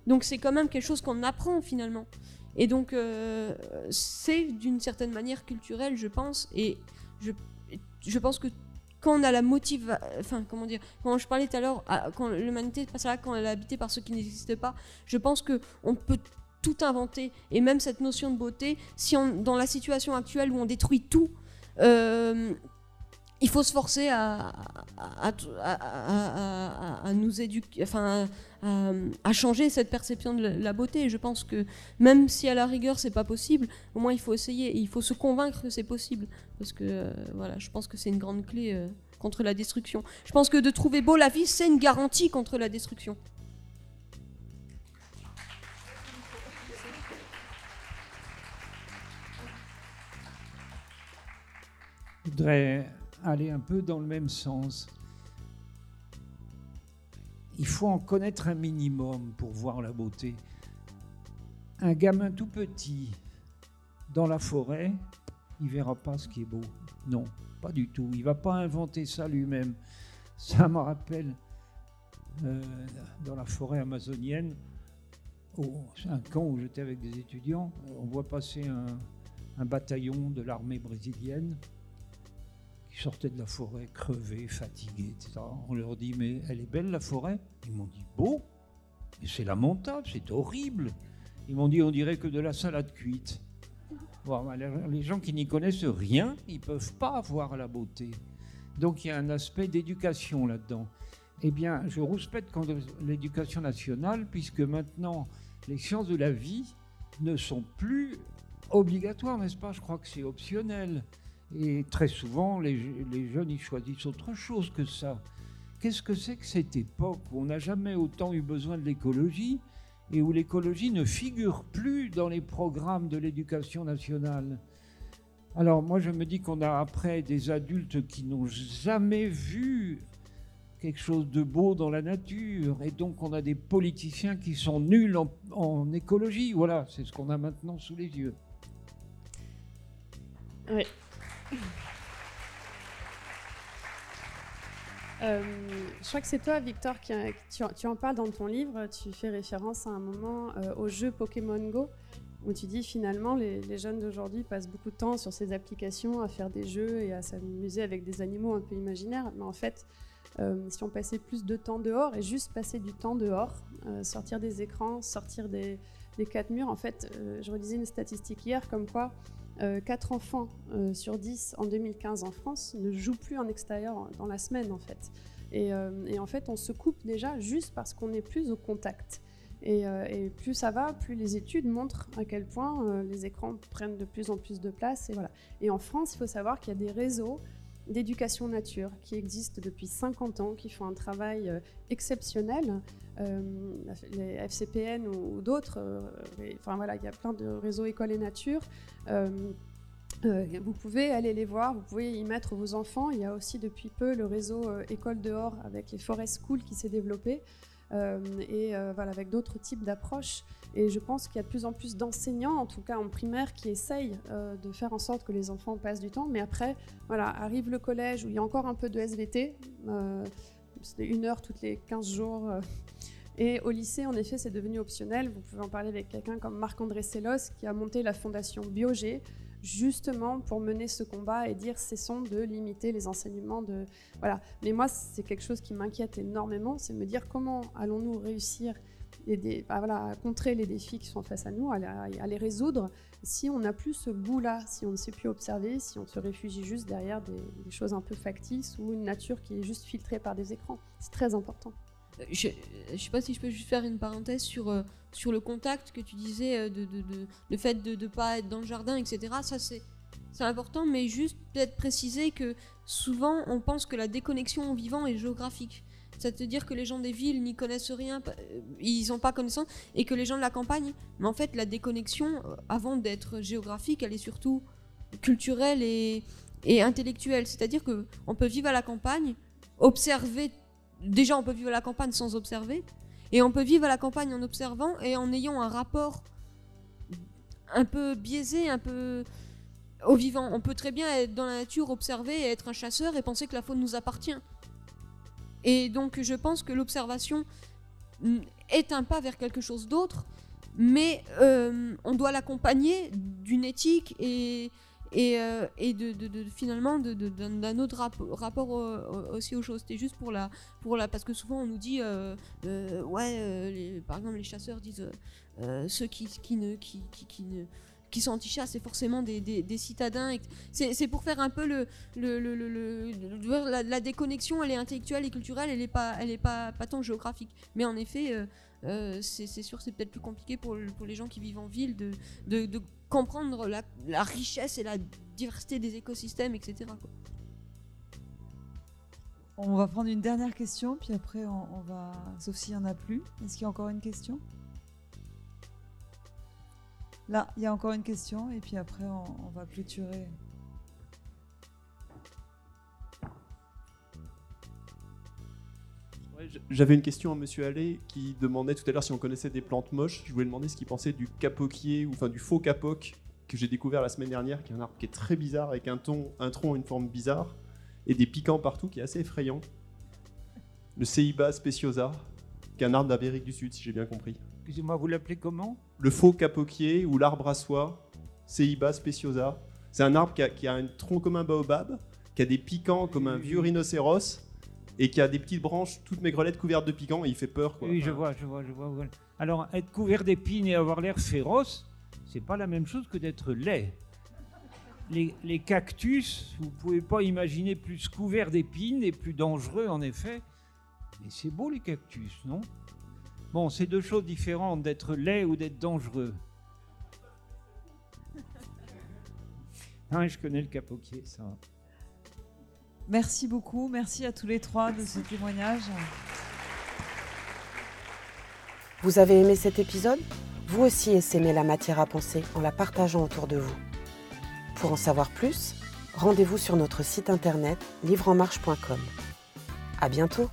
Donc c'est quand même quelque chose qu'on apprend finalement. Et donc, euh, c'est d'une certaine manière culturel, je pense. Et je, je pense que quand on a la motive, enfin, comment dire, quand je parlais tout à l'heure, quand l'humanité passe là, quand elle est habitée par ceux qui n'existent pas, je pense que on peut tout inventer. Et même cette notion de beauté, si on, dans la situation actuelle où on détruit tout, euh, il faut se forcer à, à, nous éduquer, enfin, à, changer cette perception de la beauté. Et je pense que même si à la rigueur c'est pas possible, au moins il faut essayer et il faut se convaincre que c'est possible. Parce que euh, voilà, je pense que c'est une grande clé euh, contre la destruction. Je pense que de trouver beau la vie, c'est une garantie contre la destruction. Je voudrais aller un peu dans le même sens. Il faut en connaître un minimum pour voir la beauté. Un gamin tout petit dans la forêt, il verra pas ce qui est beau. Non, pas du tout. Il va pas inventer ça lui-même. Ça me rappelle euh, dans la forêt amazonienne, un camp où j'étais avec des étudiants, on voit passer un bataillon de l'armée brésilienne sortaient de la forêt crevés, fatigués, etc. On leur dit Mais elle est belle la forêt Ils m'ont dit Beau, mais c'est lamentable, c'est horrible. Ils m'ont dit On dirait que de la salade cuite. les gens qui n'y connaissent rien, ils peuvent pas voir la beauté. Donc il y a un aspect d'éducation là-dedans. Eh bien, je rouspète contre l'éducation nationale, puisque maintenant, les sciences de la vie ne sont plus obligatoires, n'est-ce pas? Je crois que c'est optionnel. Et très souvent, les, jeunes, ils choisissent autre chose que ça. Qu'est-ce que c'est que cette époque où on n'a jamais autant eu besoin de l'écologie et où l'écologie ne figure plus dans les programmes de l'éducation nationale? Alors moi, je me dis qu'on a après des adultes qui n'ont jamais vu quelque chose de beau dans la nature. Et donc on a des politiciens qui sont nuls en, en écologie. Voilà, c'est ce qu'on a maintenant sous les yeux. Oui. Euh, je crois que c'est toi, Victor, qui, tu, en parles dans ton livre. Tu fais référence à un moment euh, au jeu Pokémon Go, où tu dis finalement les, les jeunes d'aujourd'hui passent beaucoup de temps sur ces applications à faire des jeux et à s'amuser avec des animaux un peu imaginaires. Mais en fait, euh, si on passait plus de temps dehors et juste passer du temps dehors, sortir des écrans, sortir des, des quatre murs, en fait, je redisais une statistique hier comme quoi 4 enfants sur 10 en 2015 en France ne jouent plus en extérieur dans la semaine en fait. Et, et en fait, on se coupe déjà juste parce qu'on est plus au contact. Et, et, plus ça va, plus les études montrent à quel point les écrans prennent de plus en plus de place. Et, voilà. et en France, il faut savoir qu'il y a des réseaux d'éducation nature qui existent depuis 50 ans, qui font un travail euh, exceptionnel. Euh, les FCPN ou, d'autres, euh, enfin voilà, il y a plein de réseaux écoles et nature. vous pouvez aller les voir, vous pouvez y mettre vos enfants. Il y a aussi depuis peu le réseau École dehors avec les Forest School qui s'est développé. Euh, et euh, voilà, avec d'autres types d'approches. Et je pense qu'il y a de plus en plus d'enseignants, en tout cas en primaire, qui essayent euh, de faire en sorte que les enfants passent du temps. Mais après, voilà, arrive le collège où il y a encore un peu de SVT. C'est une heure toutes les 15 jours. Et au lycée, en effet, c'est devenu optionnel. Vous pouvez en parler avec quelqu'un comme Marc-André Sellos, qui a monté la fondation Biogé, justement pour mener ce combat et dire cessons de limiter les enseignements de voilà mais moi c'est quelque chose qui m'inquiète énormément c'est me dire comment allons-nous réussir bah, voilà, à contrer les défis qui sont face à nous, à les résoudre, si on n'a plus ce goût-là, si on ne sait plus observer, si on se réfugie juste derrière des, choses un peu factices ou une nature qui est juste filtrée par des écrans. C'est très important. Je ne sais pas si je peux juste faire une parenthèse sur, euh, sur le contact que tu disais, euh, le fait de ne pas être dans le jardin, etc. Ça, c'est important, mais juste peut-être préciser que souvent, on pense que la déconnexion au vivant est géographique. C'est-à-dire que les gens des villes n'y connaissent rien, euh, ils n'ont pas connaissance, et que les gens de la campagne. Mais en fait, la déconnexion, avant d'être géographique, elle est surtout culturelle et, intellectuelle. C'est-à-dire qu'on peut vivre à la campagne, observer déjà on peut vivre à la campagne sans observer, et on peut vivre à la campagne en observant et en ayant un rapport un peu biaisé, un peu au vivant. On peut très bien être dans la nature, observer être un chasseur et penser que la faune nous appartient. Et donc je pense que l'observation est un pas vers quelque chose d'autre, mais euh, on doit l'accompagner d'une éthique et, et, euh, et de, finalement d'un autre rapport aussi aux choses. C'était juste pour la, pour la. Parce que souvent on nous dit, euh, ouais, les, par exemple les chasseurs disent ceux qui, qui, ne, qui, qui ne qui sont anti-chasse, c'est forcément des, citadins. C'est pour faire un peu la, déconnexion, elle est intellectuelle et culturelle, elle n'est pas, elle est pas, tant géographique. Mais en effet, euh, euh, c'est sûr, c'est peut-être plus compliqué pour, les gens qui vivent en ville de, comprendre la, richesse et la diversité des écosystèmes, etc. On va prendre une dernière question, puis après on, va. Sauf s'il n'y en a plus. Est-ce qu'il y a encore une question? Là, il y a encore une question, et puis après on, on va clôturer. J'avais une question à Monsieur Allais qui demandait tout à l'heure si on connaissait des plantes moches. Je voulais demander ce qu'il pensait du capoquier, ou enfin du faux capoc que j'ai découvert la semaine dernière, qui est un arbre qui est très bizarre, avec un, ton, un tronc, une forme bizarre, et des piquants partout, qui est assez effrayant. Le Ceiba speciosa, qui est un arbre d'Amérique du Sud, si j'ai bien compris. Excusez-moi, vous l'appelez comment? Le faux capoquier ou l'arbre à soie, Ceiba speciosa. C'est un arbre qui a, qui a, un tronc comme un baobab, qui a des piquants comme un vieux rhinocéros, et qui a des petites branches, toutes maigrelettes couvertes de piquants, et il fait peur. Quoi. Oui, je vois, je vois, je vois. Alors, être couvert d'épines et avoir l'air féroce, c'est pas la même chose que d'être laid. les, les cactus, vous pouvez pas imaginer plus couverts d'épines et plus dangereux en effet. Mais c'est beau les cactus, non? Bon, c'est deux choses différentes d'être laid ou d'être dangereux. Ah, je connais le capoquier, ça. Merci beaucoup, merci à tous les trois de ce témoignage. Vous avez aimé cet épisode? Vous aussi essaimez la matière à penser en la partageant autour de vous. Pour en savoir plus, rendez-vous sur notre site internet livreenmarche.com. À bientôt